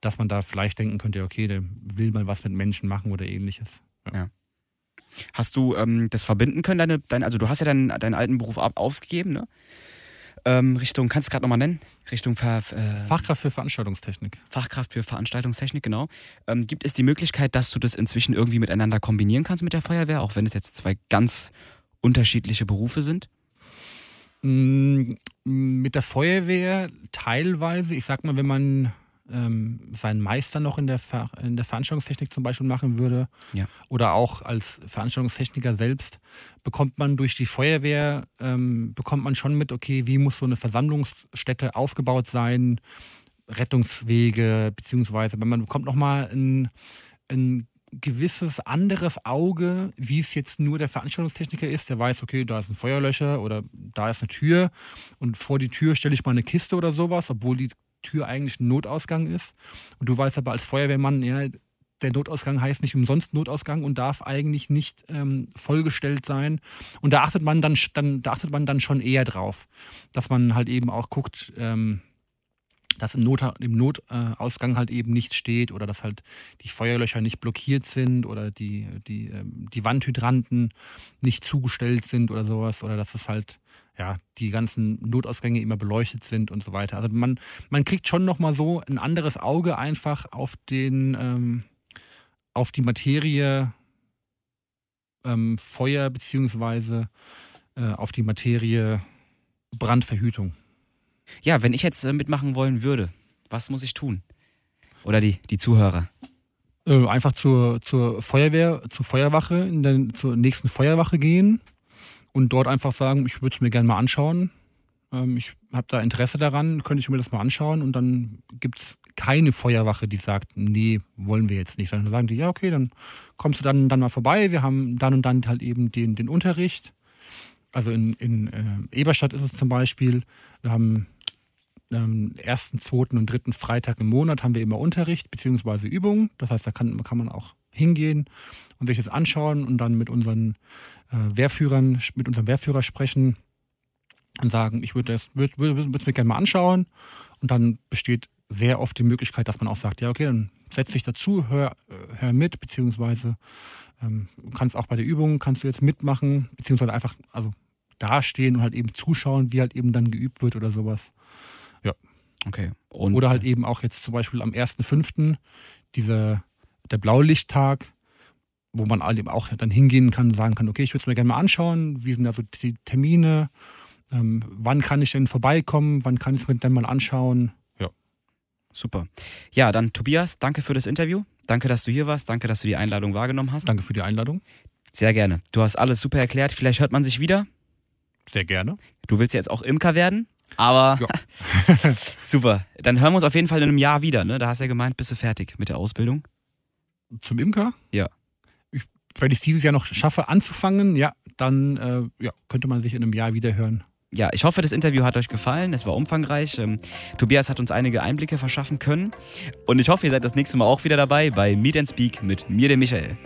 dass man da vielleicht denken könnte, okay, der will mal was mit Menschen machen oder ähnliches. Ja. ja. Hast du ähm, das verbinden können, deine, deine, also du hast ja deinen, deinen alten Beruf ab, aufgegeben, ne? Ähm, Richtung, kannst du es gerade nochmal nennen? Richtung Ver, äh, Fachkraft für Veranstaltungstechnik. Fachkraft für Veranstaltungstechnik, genau. Ähm, gibt es die Möglichkeit, dass du das inzwischen irgendwie miteinander kombinieren kannst mit der Feuerwehr, auch wenn es jetzt zwei ganz unterschiedliche Berufe sind? Mm, mit der Feuerwehr teilweise, ich sag mal, wenn man ähm, seinen Meister noch in der, Ver in der Veranstaltungstechnik zum Beispiel machen würde ja. oder auch als Veranstaltungstechniker selbst, bekommt man durch die Feuerwehr, ähm, bekommt man schon mit, okay, wie muss so eine Versammlungsstätte aufgebaut sein, Rettungswege, beziehungsweise man bekommt nochmal ein, ein gewisses anderes Auge, wie es jetzt nur der Veranstaltungstechniker ist, der weiß, okay, da ist ein Feuerlöcher oder da ist eine Tür und vor die Tür stelle ich mal eine Kiste oder sowas, obwohl die Tür eigentlich ein Notausgang ist. Und du weißt aber als Feuerwehrmann, ja, der Notausgang heißt nicht umsonst Notausgang und darf eigentlich nicht ähm, vollgestellt sein. Und da achtet man dann, dann, da achtet man dann schon eher drauf, dass man halt eben auch guckt, ähm, dass im, Not, im Notausgang halt eben nichts steht oder dass halt die Feuerlöcher nicht blockiert sind oder die, die, ähm, die Wandhydranten nicht zugestellt sind oder sowas oder dass es halt ja, die ganzen Notausgänge immer beleuchtet sind und so weiter. Also man, man kriegt schon nochmal so ein anderes Auge einfach auf den, ähm, auf die Materie ähm, Feuer beziehungsweise äh, auf die Materie Brandverhütung. Ja, wenn ich jetzt äh, mitmachen wollen würde, was muss ich tun? Oder die, die Zuhörer? Äh, einfach zur, zur Feuerwehr, zur Feuerwache, in der, zur nächsten Feuerwache gehen und dort einfach sagen, ich würde es mir gerne mal anschauen. Ähm, ich habe da Interesse daran, könnte ich mir das mal anschauen und dann gibt es keine Feuerwache, die sagt, nee, wollen wir jetzt nicht. Sondern sagen die, ja, okay, dann kommst du dann, dann mal vorbei. Wir haben dann und dann halt eben den, den Unterricht. Also in, in äh, Eberstadt ist es zum Beispiel, wir haben ähm, ersten, zweiten und dritten Freitag im Monat haben wir immer Unterricht bzw. Übungen. Das heißt, da kann, kann man auch hingehen und sich das anschauen und dann mit unseren äh, Wehrführern, mit unserem Wehrführer sprechen und sagen, ich würde das würd, würd, würd mir gerne mal anschauen. Und dann besteht sehr oft die Möglichkeit, dass man auch sagt, ja, okay, dann setz dich dazu, hör, äh, hör mit, beziehungsweise ähm, kannst auch bei der Übung, kannst du jetzt mitmachen, beziehungsweise einfach also dastehen und halt eben zuschauen, wie halt eben dann geübt wird oder sowas. Okay. Und oder halt eben auch jetzt zum Beispiel am 1.5. dieser der Blaulichttag, wo man halt eben auch dann hingehen kann und sagen kann, okay, ich würde es mir gerne mal anschauen, wie sind da so die Termine, ähm, wann kann ich denn vorbeikommen, wann kann ich es mir denn mal anschauen. Ja. Super. Ja, dann Tobias, danke für das Interview. Danke, dass du hier warst. Danke, dass du die Einladung wahrgenommen hast. Danke für die Einladung. Sehr gerne. Du hast alles super erklärt. Vielleicht hört man sich wieder. Sehr gerne. Du willst jetzt auch Imker werden, aber ja. [LAUGHS] super. Dann hören wir uns auf jeden Fall in einem Jahr wieder. Ne? Da hast du ja gemeint, bist du fertig mit der Ausbildung. Zum Imker? Ja. Ich, wenn ich dieses Jahr noch schaffe anzufangen, ja, dann äh, ja, könnte man sich in einem Jahr wieder hören ja, ich hoffe, das Interview hat euch gefallen. Es war umfangreich. Ähm, Tobias hat uns einige Einblicke verschaffen können. Und ich hoffe, ihr seid das nächste Mal auch wieder dabei bei Meet and Speak mit mir, dem Michael.